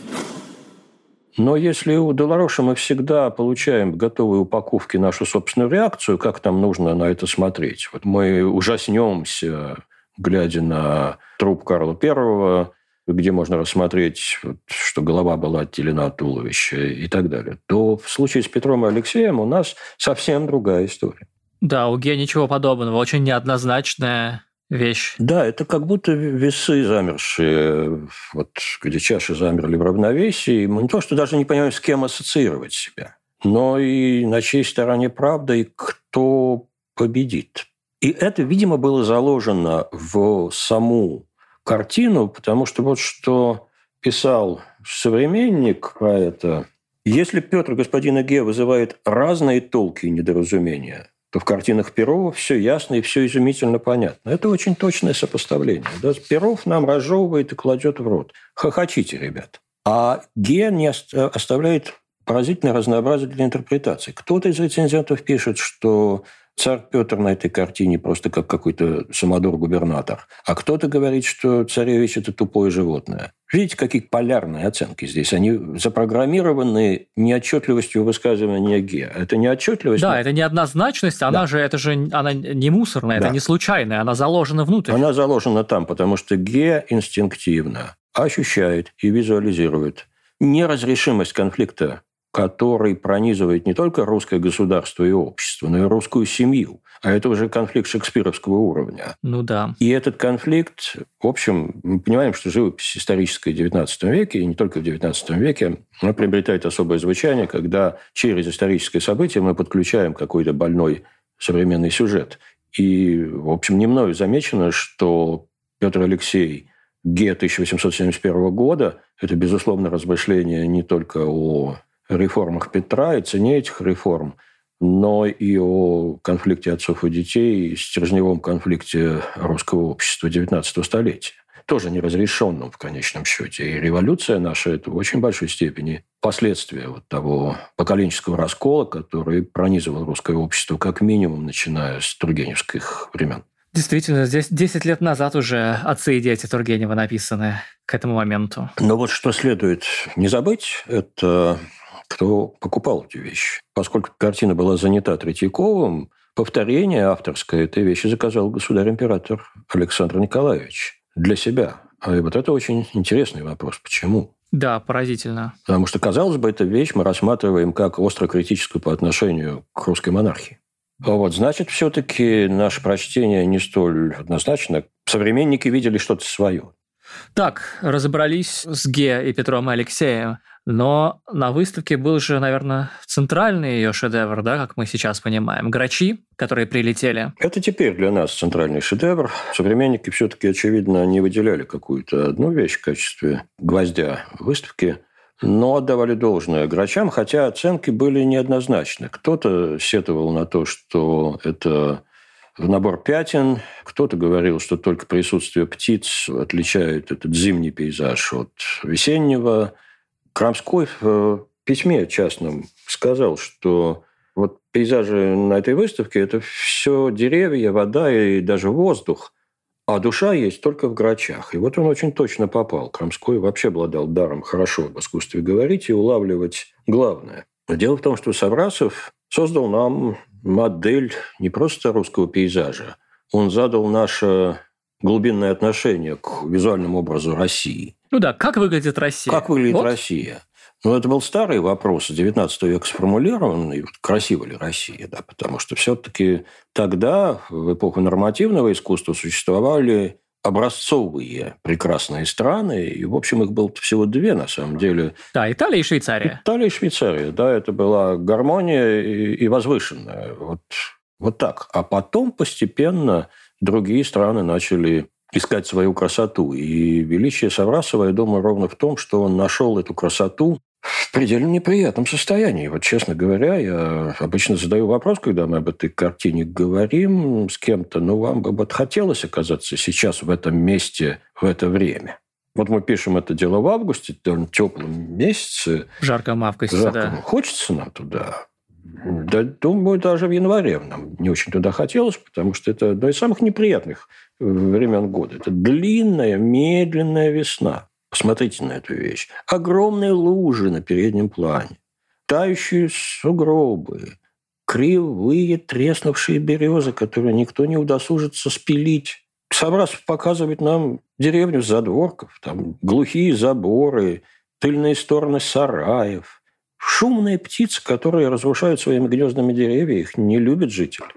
Но если у Долороша мы всегда получаем в готовой упаковке нашу собственную реакцию, как нам нужно на это смотреть? Вот мы ужаснемся, глядя на труп Карла Первого, где можно рассмотреть, что голова была отделена от туловища и так далее, то в случае с Петром и Алексеем у нас совсем другая история. Да, у Ге ничего подобного, очень неоднозначная вещь. Да, это как будто весы замершие, вот где чаши замерли в равновесии. Мы не то, что даже не понимаем, с кем ассоциировать себя, но и на чьей стороне правда и кто победит. И это, видимо, было заложено в саму картину, потому что вот что писал современник про это, если Петр господина Ге вызывает разные толки и недоразумения, то в картинах Перова все ясно и все изумительно понятно. Это очень точное сопоставление. Да? Перов нам разжевывает и кладет в рот. Хохочите, ребят. А Ге не оставляет поразительное разнообразие для интерпретации. Кто-то из рецензентов пишет, что царь Петр на этой картине просто как какой-то самодур-губернатор. А кто-то говорит, что царевич – это тупое животное. Видите, какие полярные оценки здесь. Они запрограммированы неотчетливостью высказывания Ге. Это неотчетливость. Да, это неоднозначность, она да. же, это же она не мусорная, да. это не случайная, она заложена внутрь. Она заложена там, потому что Ге инстинктивно ощущает и визуализирует неразрешимость конфликта который пронизывает не только русское государство и общество, но и русскую семью. А это уже конфликт шекспировского уровня. Ну да. И этот конфликт, в общем, мы понимаем, что живопись историческая в XIX веке, и не только в XIX веке, она приобретает особое звучание, когда через историческое событие мы подключаем какой-то больной современный сюжет. И, в общем, не мною замечено, что Петр Алексей Ге 1871 года – это, безусловно, размышление не только о реформах Петра и цене этих реформ, но и о конфликте отцов и детей, стержневом конфликте русского общества XIX столетия. Тоже неразрешенном в конечном счете. И революция наша – это в очень большой степени последствия вот того поколенческого раскола, который пронизывал русское общество как минимум, начиная с Тургеневских времен. Действительно, здесь 10 лет назад уже «Отцы и дети» Тургенева написаны к этому моменту. Но вот что следует не забыть, это кто покупал эти вещи. Поскольку картина была занята Третьяковым, повторение авторское этой вещи заказал государь-император Александр Николаевич для себя. А вот это очень интересный вопрос. Почему? Да, поразительно. Потому что, казалось бы, эту вещь мы рассматриваем как остро критическую по отношению к русской монархии. А вот, значит, все-таки наше прочтение не столь однозначно. Современники видели что-то свое. Так, разобрались с Ге и Петром и Алексеем, но на выставке был же, наверное, центральный ее шедевр, да, как мы сейчас понимаем, грачи, которые прилетели. Это теперь для нас центральный шедевр. Современники все-таки, очевидно, не выделяли какую-то одну вещь в качестве гвоздя выставки – но отдавали должное грачам, хотя оценки были неоднозначны. Кто-то сетовал на то, что это набор пятен. Кто-то говорил, что только присутствие птиц отличает этот зимний пейзаж от весеннего. Крамской в письме частном сказал, что вот пейзажи на этой выставке – это все деревья, вода и даже воздух. А душа есть только в грачах. И вот он очень точно попал. Крамской вообще обладал даром хорошо в искусстве говорить и улавливать главное. Дело в том, что Саврасов создал нам модель не просто русского пейзажа, он задал наше глубинное отношение к визуальному образу России. Ну да, как выглядит Россия? Как выглядит вот. Россия? Ну, это был старый вопрос, 19 века сформулированный, красиво ли Россия, да, потому что все-таки тогда, в эпоху нормативного искусства, существовали образцовые прекрасные страны, и, в общем, их было всего две, на самом деле. Да, Италия и Швейцария. Италия и Швейцария, да, это была гармония и, и возвышенная, вот, вот так. А потом постепенно другие страны начали искать свою красоту. И величие Саврасова, я думаю, ровно в том, что он нашел эту красоту в предельно неприятном состоянии. Вот, честно говоря, я обычно задаю вопрос, когда мы об этой картине говорим с кем-то, ну, вам бы вот хотелось оказаться сейчас в этом месте в это время. Вот мы пишем это дело в августе, довольно теплом месяце. В жарком августе, жарком. да. Хочется нам туда. Да, думаю, даже в январе нам не очень туда хотелось, потому что это одно из самых неприятных времен года. Это длинная, медленная весна. Посмотрите на эту вещь. Огромные лужи на переднем плане, тающие сугробы, кривые треснувшие березы, которые никто не удосужится спилить. Собрасов показывает нам деревню задворков, там глухие заборы, тыльные стороны сараев, шумные птицы, которые разрушают своими гнездами деревья, их не любят жители.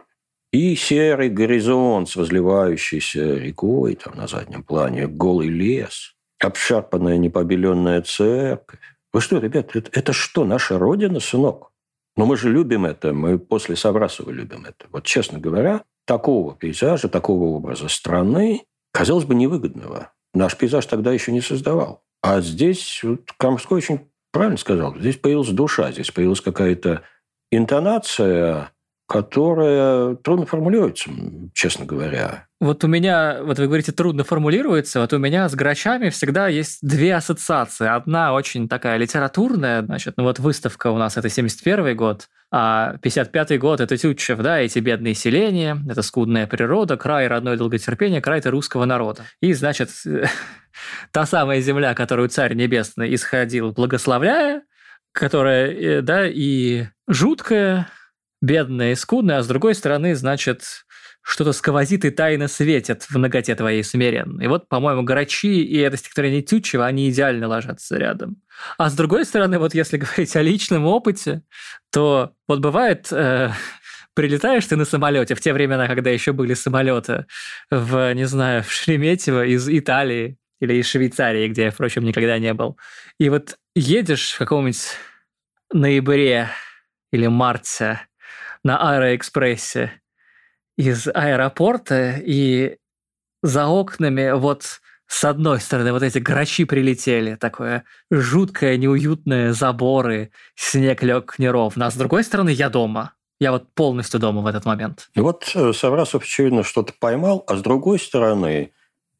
И серый горизонт с возливающейся рекой там на заднем плане, голый лес – обшарпанная непобеленная церковь. Вы что, ребят, это, это что, наша Родина, сынок? Но мы же любим это, мы после Саврасова любим это. Вот, честно говоря, такого пейзажа, такого образа страны, казалось бы, невыгодного. Наш пейзаж тогда еще не создавал. А здесь вот, Камской очень правильно сказал, здесь появилась душа, здесь появилась какая-то интонация, которая трудно формулируется, честно говоря. Вот у меня, вот вы говорите, трудно формулируется, вот у меня с грачами всегда есть две ассоциации. Одна очень такая литературная, значит, ну вот выставка у нас это 71 год, а 55 год это Тютчев, да, эти бедные селения, это скудная природа, край родной долготерпения, край-то русского народа. И, значит, та самая земля, которую Царь Небесный исходил, благословляя, которая, э, да, и жуткая, бедная и скудная, а с другой стороны, значит, что-то сквозит и тайно светит в ноготе твоей смиренной. И вот, по-моему, Грачи и это стихотворение Тютчева, они идеально ложатся рядом. А с другой стороны, вот если говорить о личном опыте, то вот бывает... Э, прилетаешь ты на самолете в те времена, когда еще были самолеты в, не знаю, в Шереметьево из Италии или из Швейцарии, где я, впрочем, никогда не был. И вот едешь в каком-нибудь ноябре или марте на Аэроэкспрессе из аэропорта, и за окнами вот с одной стороны вот эти грачи прилетели, такое жуткое, неуютное заборы, снег лег неровно, а с другой стороны я дома. Я вот полностью дома в этот момент. И вот э, Саврасов, очевидно, что-то поймал, а с другой стороны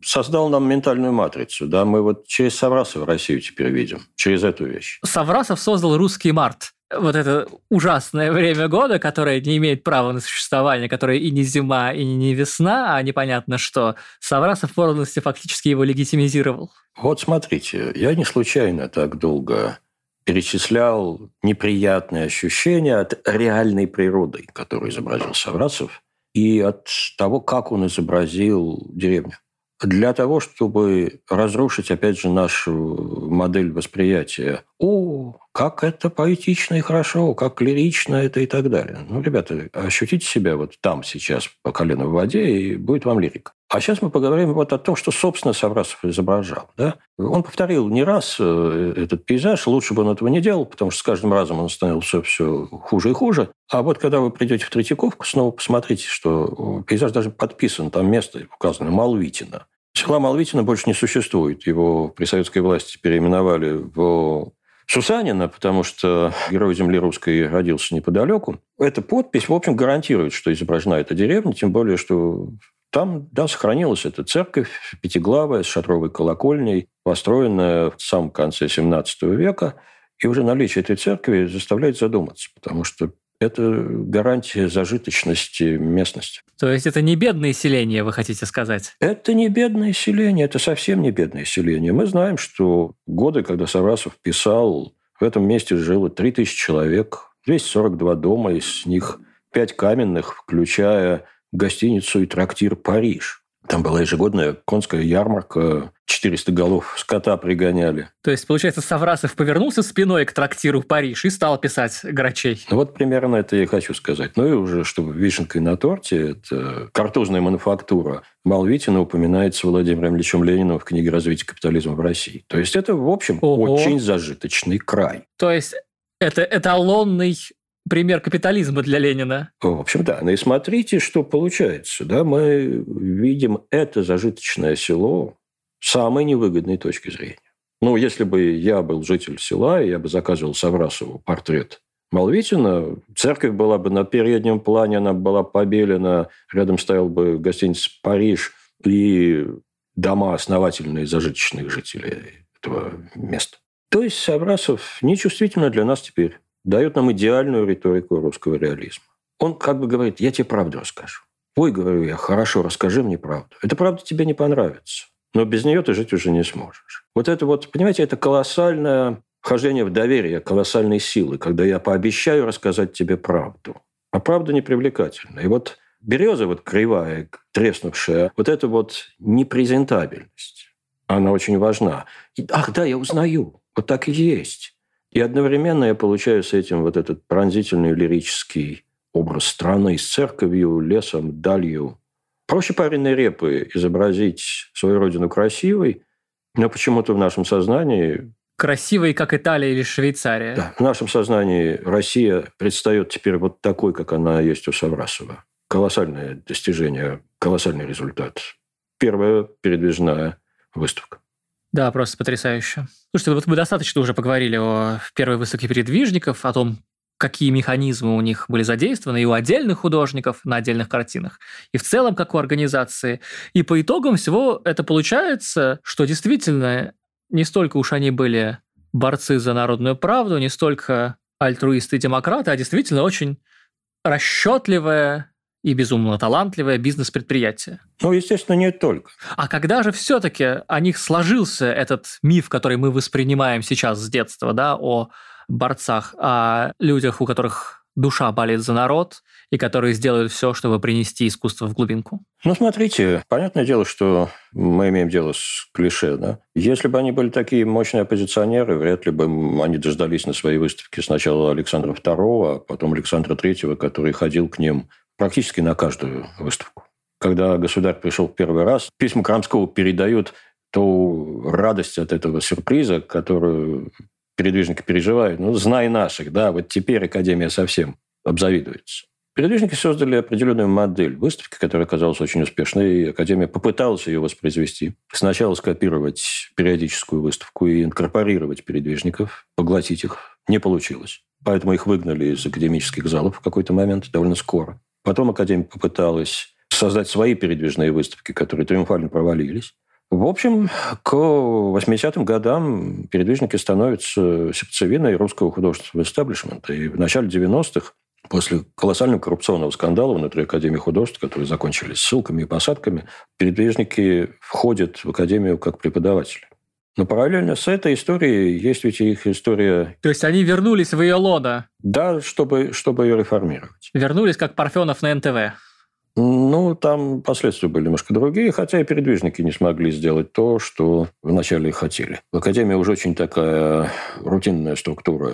создал нам ментальную матрицу. Да? Мы вот через Саврасова Россию теперь видим, через эту вещь. Саврасов создал русский март вот это ужасное время года, которое не имеет права на существование, которое и не зима, и не весна, а непонятно что, Саврасов полностью фактически его легитимизировал. Вот смотрите, я не случайно так долго перечислял неприятные ощущения от реальной природы, которую изобразил Саврасов, и от того, как он изобразил деревню для того, чтобы разрушить, опять же, нашу модель восприятия. О, как это поэтично и хорошо, как лирично это и так далее. Ну, ребята, ощутите себя вот там сейчас по колено в воде, и будет вам лирика. А сейчас мы поговорим вот о том, что, собственно, Саврасов изображал. Да? Он повторил не раз э, этот пейзаж, лучше бы он этого не делал, потому что с каждым разом он становился все хуже и хуже. А вот когда вы придете в Третьяковку, снова посмотрите, что пейзаж даже подписан, там место указано Малвитина. Села Малвитина больше не существует. Его при советской власти переименовали в Сусанина, потому что герой земли русской родился неподалеку. Эта подпись, в общем, гарантирует, что изображена эта деревня, тем более, что там, да, сохранилась эта церковь пятиглавая с шатровой колокольней, построенная в самом конце XVII века. И уже наличие этой церкви заставляет задуматься, потому что это гарантия зажиточности местности. То есть это не бедное селение, вы хотите сказать? Это не бедное селение, это совсем не бедное селение. Мы знаем, что годы, когда Саврасов писал, в этом месте жило 3000 человек, 242 дома, из них 5 каменных, включая гостиницу и трактир «Париж». Там была ежегодная конская ярмарка, 400 голов скота пригоняли. То есть, получается, Саврасов повернулся спиной к трактиру Париж и стал писать грачей. Ну, вот примерно это я хочу сказать. Ну и уже, чтобы вишенкой на торте, это картузная мануфактура. Малвитина упоминается Владимиром Ильичем Лениным в книге «Развитие капитализма в России». То есть, это, в общем, Ого. очень зажиточный край. То есть, это эталонный пример капитализма для Ленина. В общем, да. Ну и смотрите, что получается. Да? Мы видим это зажиточное село с самой невыгодной точки зрения. Ну, если бы я был житель села, и я бы заказывал Саврасову портрет Малвитина, церковь была бы на переднем плане, она была побелена, рядом стоял бы гостиница «Париж» и дома основательные зажиточных жителей этого места. То есть Саврасов нечувствительно для нас теперь дает нам идеальную риторику русского реализма. Он как бы говорит, я тебе правду расскажу. Ой, говорю я, хорошо, расскажи мне правду. Эта правда тебе не понравится, но без нее ты жить уже не сможешь. Вот это вот, понимаете, это колоссальное вхождение в доверие, колоссальной силы, когда я пообещаю рассказать тебе правду. А правда непривлекательна. И вот береза вот кривая, треснувшая, вот эта вот непрезентабельность, она очень важна. И, ах, да, я узнаю. Вот так и есть. И одновременно я получаю с этим вот этот пронзительный лирический образ страны с церковью, лесом, далью. Проще пареной репы изобразить свою родину красивой, но почему-то в нашем сознании... Красивой, как Италия или Швейцария. Да, в нашем сознании Россия предстает теперь вот такой, как она есть у Саврасова. Колоссальное достижение, колоссальный результат. Первая передвижная выставка. Да, просто потрясающе. Слушайте, вот мы достаточно уже поговорили о первой выставке передвижников, о том, какие механизмы у них были задействованы и у отдельных художников на отдельных картинах, и в целом, как у организации. И по итогам всего это получается, что действительно не столько уж они были борцы за народную правду, не столько альтруисты и демократы, а действительно очень расчетливая и безумно талантливое бизнес-предприятие. Ну, естественно, не только. А когда же все-таки о них сложился этот миф, который мы воспринимаем сейчас с детства, да, о борцах, о людях, у которых душа болит за народ и которые сделают все, чтобы принести искусство в глубинку? Ну, смотрите, понятное дело, что мы имеем дело с клише, да? Если бы они были такие мощные оппозиционеры, вряд ли бы они дождались на своей выставке сначала Александра II, а потом Александра III, который ходил к ним практически на каждую выставку. Когда государь пришел первый раз, письма Крамского передают ту радость от этого сюрприза, которую передвижники переживают. Ну, знай наших, да, вот теперь Академия совсем обзавидуется. Передвижники создали определенную модель выставки, которая оказалась очень успешной, и Академия попыталась ее воспроизвести. Сначала скопировать периодическую выставку и инкорпорировать передвижников, поглотить их. Не получилось. Поэтому их выгнали из академических залов в какой-то момент, довольно скоро. Потом Академия попыталась создать свои передвижные выставки, которые триумфально провалились. В общем, к 80-м годам передвижники становятся сердцевиной русского художественного эстаблишмента. И в начале 90-х, после колоссального коррупционного скандала внутри Академии художеств, которые закончились ссылками и посадками, передвижники входят в Академию как преподаватели. Но параллельно с этой историей есть ведь их история... То есть они вернулись в ее лоно? Да, чтобы, чтобы ее реформировать. Вернулись как Парфенов на НТВ? Ну, там последствия были немножко другие, хотя и передвижники не смогли сделать то, что вначале хотели. В Академии уже очень такая рутинная структура,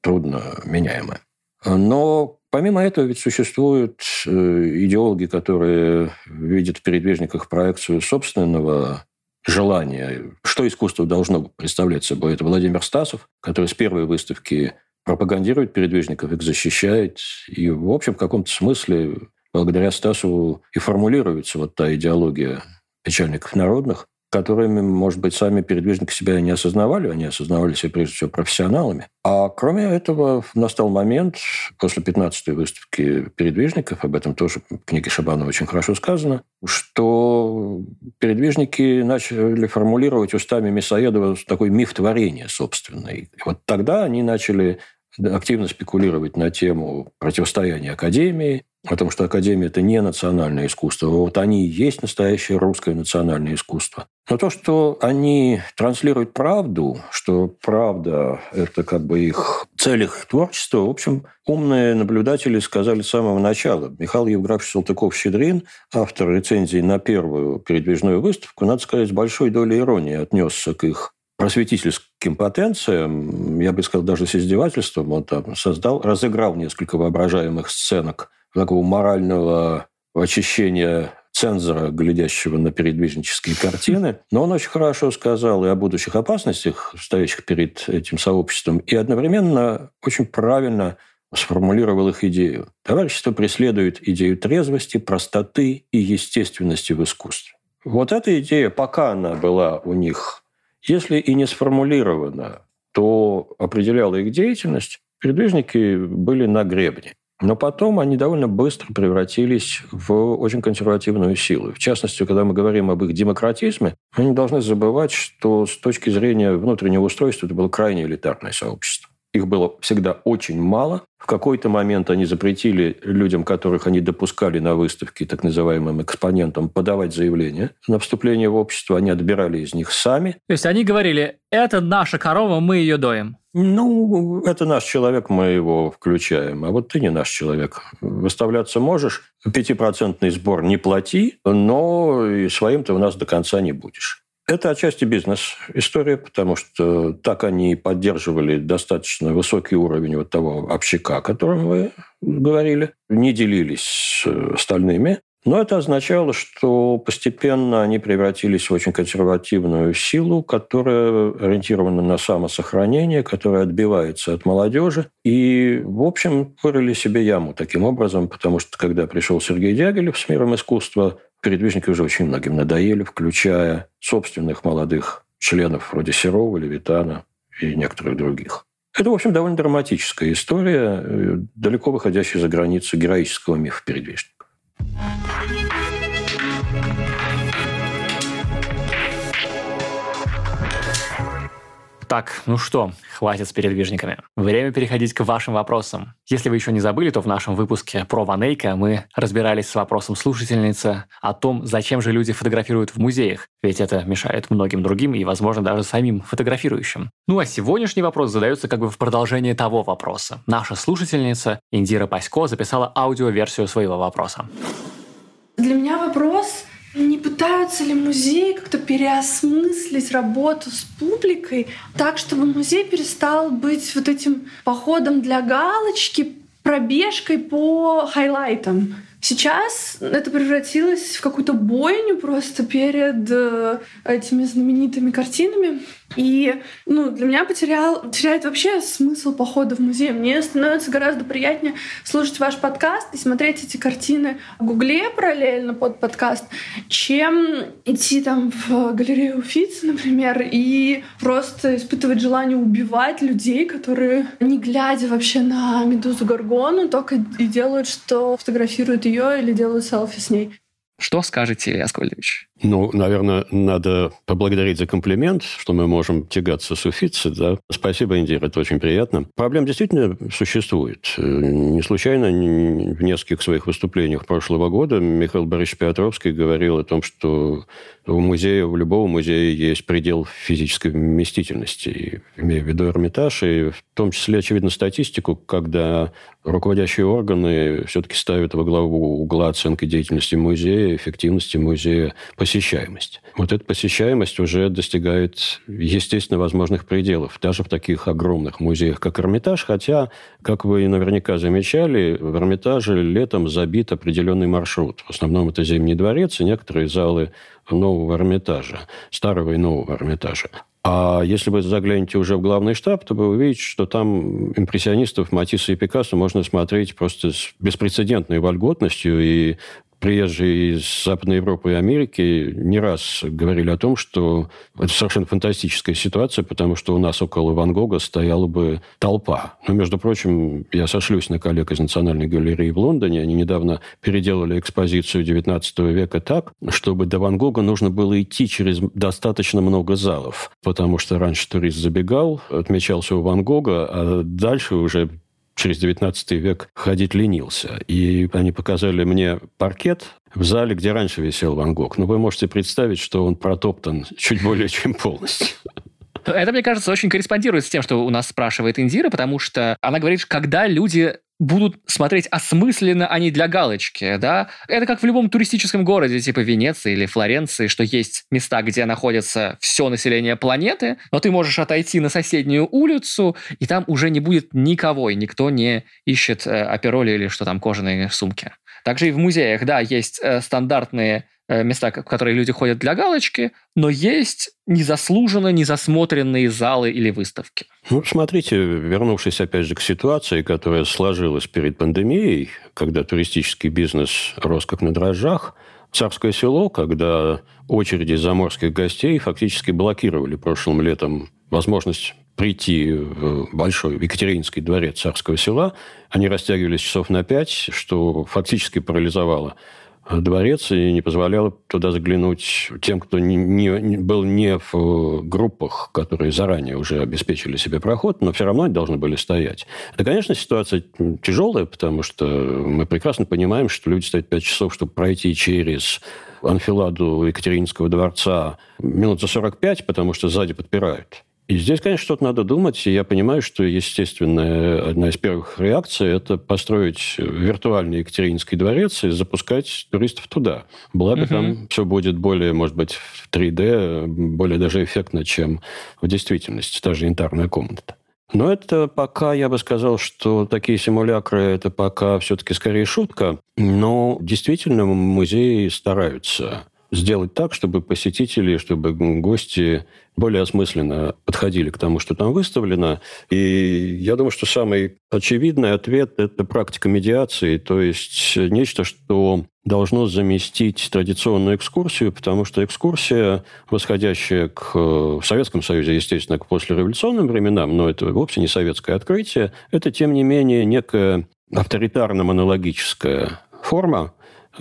трудно меняемая. Но помимо этого ведь существуют э, идеологи, которые видят в передвижниках проекцию собственного желания, что искусство должно представлять собой. Это Владимир Стасов, который с первой выставки пропагандирует передвижников, их защищает. И, в общем, в каком-то смысле благодаря Стасу и формулируется вот та идеология печальников народных, которыми, может быть, сами передвижники себя не осознавали, они осознавали себя прежде всего профессионалами. А кроме этого, настал момент после 15-й выставки передвижников, об этом тоже в книге Шабанова очень хорошо сказано, что передвижники начали формулировать устами Мясоедова такой миф творения собственный. И вот тогда они начали активно спекулировать на тему противостояния Академии, о том, что Академия – это не национальное искусство. Вот они и есть настоящее русское национальное искусство. Но то, что они транслируют правду, что правда – это как бы их цель их творчества, в общем, умные наблюдатели сказали с самого начала. Михаил Евграфович Салтыков-Щедрин, автор рецензии на первую передвижную выставку, надо сказать, с большой долей иронии отнесся к их просветительским потенциям, я бы сказал, даже с издевательством, он там создал, разыграл несколько воображаемых сценок такого морального очищения цензора, глядящего на передвижнические картины. Но он очень хорошо сказал и о будущих опасностях, стоящих перед этим сообществом, и одновременно очень правильно сформулировал их идею. Товарищество преследует идею трезвости, простоты и естественности в искусстве. Вот эта идея, пока она была у них если и не сформулировано, то определяла их деятельность, передвижники были на гребне. Но потом они довольно быстро превратились в очень консервативную силу. В частности, когда мы говорим об их демократизме, мы не должны забывать, что с точки зрения внутреннего устройства это было крайне элитарное сообщество. Их было всегда очень мало. В какой-то момент они запретили людям, которых они допускали на выставке, так называемым экспонентам, подавать заявление на вступление в общество. Они отбирали из них сами. То есть они говорили, это наша корова, мы ее доим. Ну, это наш человек, мы его включаем. А вот ты не наш человек. Выставляться можешь, пятипроцентный сбор не плати, но своим ты у нас до конца не будешь. Это отчасти бизнес-история, потому что так они поддерживали достаточно высокий уровень вот того общака, о котором вы говорили, не делились с остальными. Но это означало, что постепенно они превратились в очень консервативную силу, которая ориентирована на самосохранение, которая отбивается от молодежи. И, в общем, вырыли себе яму таким образом, потому что когда пришел Сергей Дягилев с миром искусства, передвижники уже очень многим надоели, включая собственных молодых членов вроде Серова, Левитана и некоторых других. Это, в общем, довольно драматическая история, э, далеко выходящая за границу героического мифа передвижников. Так, ну что, хватит с передвижниками. Время переходить к вашим вопросам. Если вы еще не забыли, то в нашем выпуске про Ванейка мы разбирались с вопросом слушательницы о том, зачем же люди фотографируют в музеях, ведь это мешает многим другим и, возможно, даже самим фотографирующим. Ну а сегодняшний вопрос задается как бы в продолжение того вопроса. Наша слушательница Индира Пасько записала аудиоверсию своего вопроса. Для меня вопрос не пытаются ли музеи как-то переосмыслить работу с публикой так, чтобы музей перестал быть вот этим походом для галочки, пробежкой по хайлайтам? Сейчас это превратилось в какую-то бойню просто перед э, этими знаменитыми картинами. И ну, для меня потерял, теряет вообще смысл похода в музей. Мне становится гораздо приятнее слушать ваш подкаст и смотреть эти картины в Гугле параллельно под подкаст, чем идти там в галерею Уфицы, например, и просто испытывать желание убивать людей, которые, не глядя вообще на Медузу Гаргону, только и делают, что фотографируют ее или делают селфи с ней. Что скажете, Илья Аскольдович? Ну, наверное, надо поблагодарить за комплимент, что мы можем тягаться с Уфицы. Да? Спасибо, Индира, это очень приятно. Проблем действительно существует. Не случайно в нескольких своих выступлениях прошлого года Михаил Борисович Петровский говорил о том, что у музея, у любого музея есть предел физической вместительности, имея в виду Эрмитаж, и в том числе, очевидно, статистику, когда руководящие органы все-таки ставят во главу угла оценки деятельности музея, эффективности музея, посещаемость. Вот эта посещаемость уже достигает, естественно, возможных пределов, даже в таких огромных музеях, как Эрмитаж, хотя, как вы наверняка замечали, в Эрмитаже летом забит определенный маршрут. В основном это Зимний дворец и некоторые залы нового Эрмитажа, старого и нового Эрмитажа. А если вы заглянете уже в главный штаб, то вы увидите, что там импрессионистов Матисса и Пикассо можно смотреть просто с беспрецедентной вольготностью и приезжие из Западной Европы и Америки не раз говорили о том, что это совершенно фантастическая ситуация, потому что у нас около Ван Гога стояла бы толпа. Но, между прочим, я сошлюсь на коллег из Национальной галереи в Лондоне. Они недавно переделали экспозицию XIX века так, чтобы до Ван Гога нужно было идти через достаточно много залов, потому что раньше турист забегал, отмечался у Ван Гога, а дальше уже через 19 век ходить ленился. И они показали мне паркет в зале, где раньше висел Ван Гог. Но вы можете представить, что он протоптан чуть более чем полностью. Это, мне кажется, очень корреспондирует с тем, что у нас спрашивает Индира, потому что она говорит, когда люди будут смотреть осмысленно, а не для галочки, да. Это как в любом туристическом городе, типа Венеции или Флоренции, что есть места, где находится все население планеты, но ты можешь отойти на соседнюю улицу, и там уже не будет никого, и никто не ищет э, апероли или что там, кожаные сумки. Также и в музеях, да, есть э, стандартные места, в которые люди ходят для галочки, но есть незаслуженно незасмотренные залы или выставки. Ну, смотрите, вернувшись опять же к ситуации, которая сложилась перед пандемией, когда туристический бизнес рос как на дрожжах, Царское село, когда очереди заморских гостей фактически блокировали прошлым летом возможность прийти в большой Екатеринский дворец Царского села, они растягивались часов на пять, что фактически парализовало дворец и не позволяло туда заглянуть тем, кто не, не, был не в э, группах, которые заранее уже обеспечили себе проход, но все равно они должны были стоять. Это, конечно, ситуация тяжелая, потому что мы прекрасно понимаем, что люди стоят 5 часов, чтобы пройти через анфиладу Екатеринского дворца минут за 45, потому что сзади подпирают. И здесь, конечно, что-то надо думать. И я понимаю, что, естественно, одна из первых реакций – это построить виртуальный Екатеринский дворец и запускать туристов туда. Благо, угу. там все будет более, может быть, в 3D, более даже эффектно, чем в действительности. Та же янтарная комната. Но это пока, я бы сказал, что такие симулякры – это пока все-таки скорее шутка. Но действительно музеи стараются сделать так, чтобы посетители, чтобы гости более осмысленно подходили к тому, что там выставлено. И я думаю, что самый очевидный ответ – это практика медиации, то есть нечто, что должно заместить традиционную экскурсию, потому что экскурсия, восходящая к в Советском Союзе, естественно, к послереволюционным временам, но это вовсе не советское открытие, это, тем не менее, некая авторитарно-монологическая форма,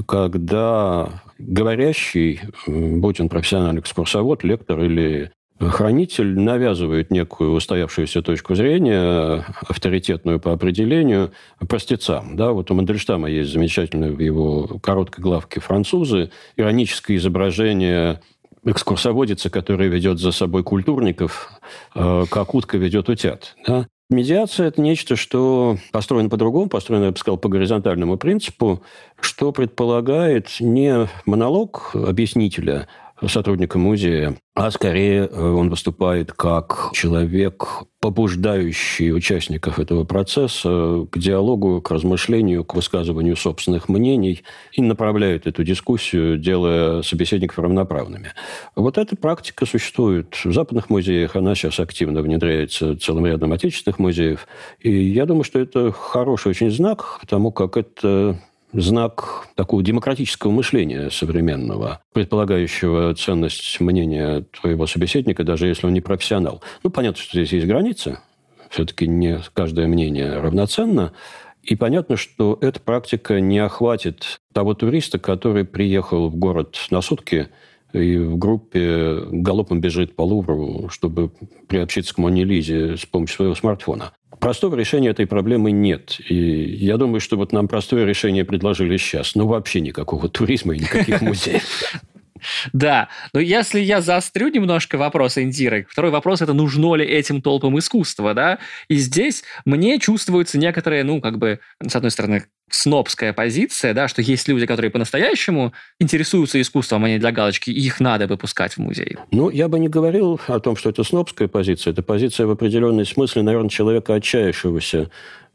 когда говорящий, будь он профессиональный экскурсовод, лектор или хранитель навязывает некую устоявшуюся точку зрения, авторитетную по определению, простецам. Да? Вот у Мандельштама есть замечательное в его короткой главке «Французы» ироническое изображение экскурсоводица, которая ведет за собой культурников, э, как утка ведет утят. Да? Медиация – это нечто, что построено по-другому, построено, я бы сказал, по горизонтальному принципу, что предполагает не монолог объяснителя, сотрудника музея, а скорее э, он выступает как человек, побуждающий участников этого процесса к диалогу, к размышлению, к высказыванию собственных мнений и направляет эту дискуссию, делая собеседников равноправными. Вот эта практика существует в западных музеях, она сейчас активно внедряется целым рядом отечественных музеев. И я думаю, что это хороший очень знак, потому как это знак такого демократического мышления современного, предполагающего ценность мнения твоего собеседника, даже если он не профессионал. Ну, понятно, что здесь есть границы. Все-таки не каждое мнение равноценно. И понятно, что эта практика не охватит того туриста, который приехал в город на сутки и в группе галопом бежит по Лувру, чтобы приобщиться к Моне Лизе с помощью своего смартфона. Простого решения этой проблемы нет. И я думаю, что вот нам простое решение предложили сейчас. Ну, вообще никакого туризма и никаких музеев. Да, но если я заострю немножко вопрос Индиры, второй вопрос – это нужно ли этим толпам искусство, да? И здесь мне чувствуется некоторые, ну, как бы, с одной стороны, снобская позиция, да, что есть люди, которые по-настоящему интересуются искусством, а не для галочки, и их надо выпускать в музей. Ну, я бы не говорил о том, что это снобская позиция. Это позиция в определенной смысле, наверное, человека, отчаявшегося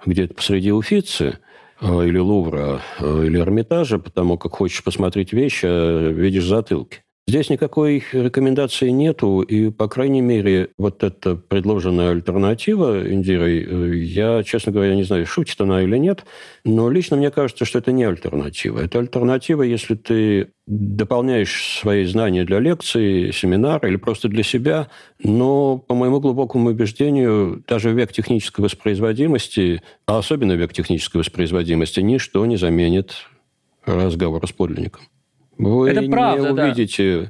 где-то посреди Уфицы, э, или Лувра, э, или Эрмитажа, потому как хочешь посмотреть вещи, а видишь затылки. Здесь никакой рекомендации нету, и, по крайней мере, вот эта предложенная альтернатива Индирой, э, я, честно говоря, не знаю, шутит она или нет, но лично мне кажется, что это не альтернатива. Это альтернатива, если ты дополняешь свои знания для лекции, семинара или просто для себя, но, по моему глубокому убеждению, даже век технической воспроизводимости, а особенно век технической воспроизводимости, ничто не заменит разговор с подлинником. Вы Это правда, не увидите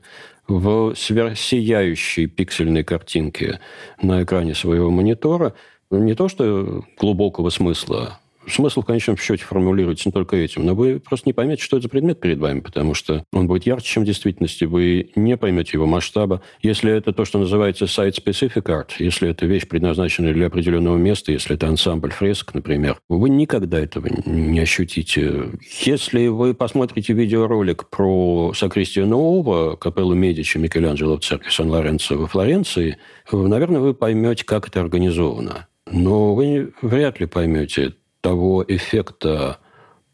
да. в сверхсияющей пиксельной картинке на экране своего монитора не то, что глубокого смысла, Смысл в конечном счете формулируется не только этим, но вы просто не поймете, что это за предмет перед вами, потому что он будет ярче, чем в действительности, вы не поймете его масштаба. Если это то, что называется site-specific art, если это вещь, предназначенная для определенного места, если это ансамбль фресок, например, вы никогда этого не ощутите. Если вы посмотрите видеоролик про Сакристию Нового, капеллу Медичи Микеланджело в церкви Сан-Лоренцо во Флоренции, наверное, вы поймете, как это организовано. Но вы вряд ли поймете того эффекта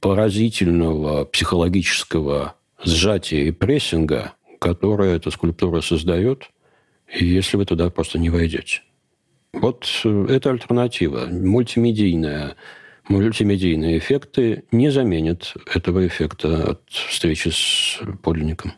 поразительного психологического сжатия и прессинга, которое эта скульптура создает, если вы туда просто не войдете. Вот э, это альтернатива. Мультимедийная мультимедийные эффекты не заменят этого эффекта от встречи с подлинником.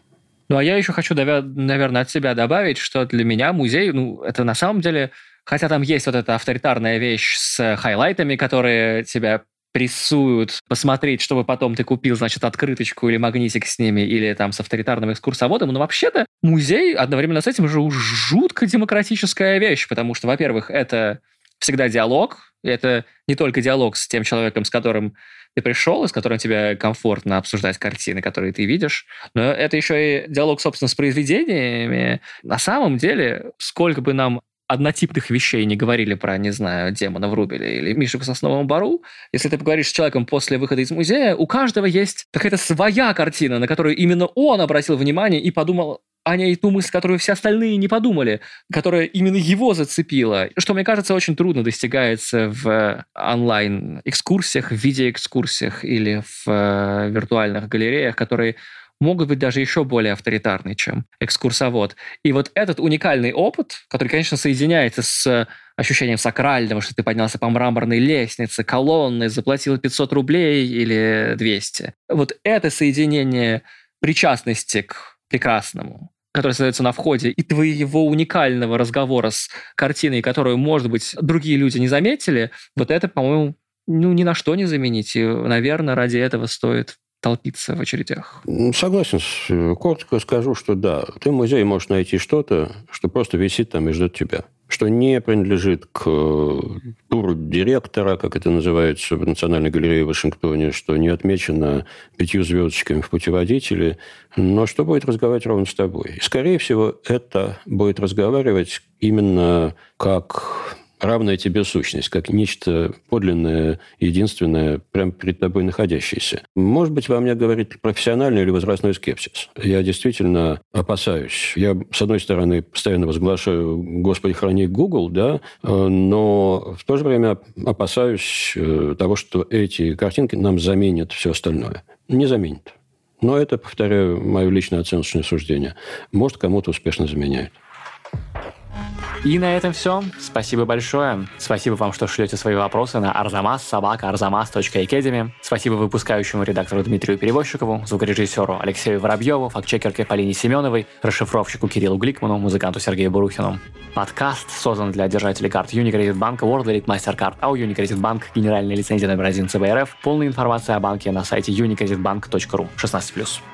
Ну, а я еще хочу, наверное, от себя добавить, что для меня музей, ну, это на самом деле Хотя там есть вот эта авторитарная вещь с хайлайтами, которые тебя прессуют посмотреть, чтобы потом ты купил, значит, открыточку или магнитик с ними, или там с авторитарным экскурсоводом. Но вообще-то музей одновременно с этим же жутко демократическая вещь, потому что, во-первых, это всегда диалог, это не только диалог с тем человеком, с которым ты пришел, и с которым тебе комфортно обсуждать картины, которые ты видишь, но это еще и диалог, собственно, с произведениями. На самом деле, сколько бы нам однотипных вещей не говорили про, не знаю, демона в Рубеле или Мишу в Сосновом Бару, если ты поговоришь с человеком после выхода из музея, у каждого есть какая-то своя картина, на которую именно он обратил внимание и подумал а не ту мысль, которую все остальные не подумали, которая именно его зацепила. Что, мне кажется, очень трудно достигается в онлайн-экскурсиях, в видеоэкскурсиях или в э, виртуальных галереях, которые могут быть даже еще более авторитарны, чем экскурсовод. И вот этот уникальный опыт, который, конечно, соединяется с ощущением сакрального, что ты поднялся по мраморной лестнице, колонны, заплатил 500 рублей или 200. Вот это соединение причастности к прекрасному, который создается на входе, и твоего уникального разговора с картиной, которую, может быть, другие люди не заметили, вот это, по-моему, ну, ни на что не заменить. И, наверное, ради этого стоит толпиться в очередях? Согласен. Коротко скажу, что да, ты в музее можешь найти что-то, что просто висит там и ждет тебя что не принадлежит к э, туру директора, как это называется в Национальной галерее в Вашингтоне, что не отмечено пятью звездочками в путеводителе, но что будет разговаривать ровно с тобой. И, скорее всего, это будет разговаривать именно как равная тебе сущность, как нечто подлинное, единственное, прямо перед тобой находящееся. Может быть, во мне говорит профессиональный или возрастной скепсис. Я действительно опасаюсь. Я, с одной стороны, постоянно возглашаю «Господи, храни Google», да, но в то же время опасаюсь э, того, что эти картинки нам заменят все остальное. Не заменят. Но это, повторяю, мое личное оценочное суждение. Может, кому-то успешно заменяет. И на этом все. Спасибо большое. Спасибо вам, что шлете свои вопросы на arzamas собака arzamas.academy. Спасибо выпускающему редактору Дмитрию Перевозчикову, звукорежиссеру Алексею Воробьеву, фактчекерке Полине Семеновой, расшифровщику Кириллу Гликману, музыканту Сергею Бурухину. Подкаст создан для держателей карт Unicredit Bank, World Elite MasterCard, у Unicredit Bank генеральная лицензия номер один ЦБРФ. Полная информация о банке на сайте unicreditbank.ru 16+.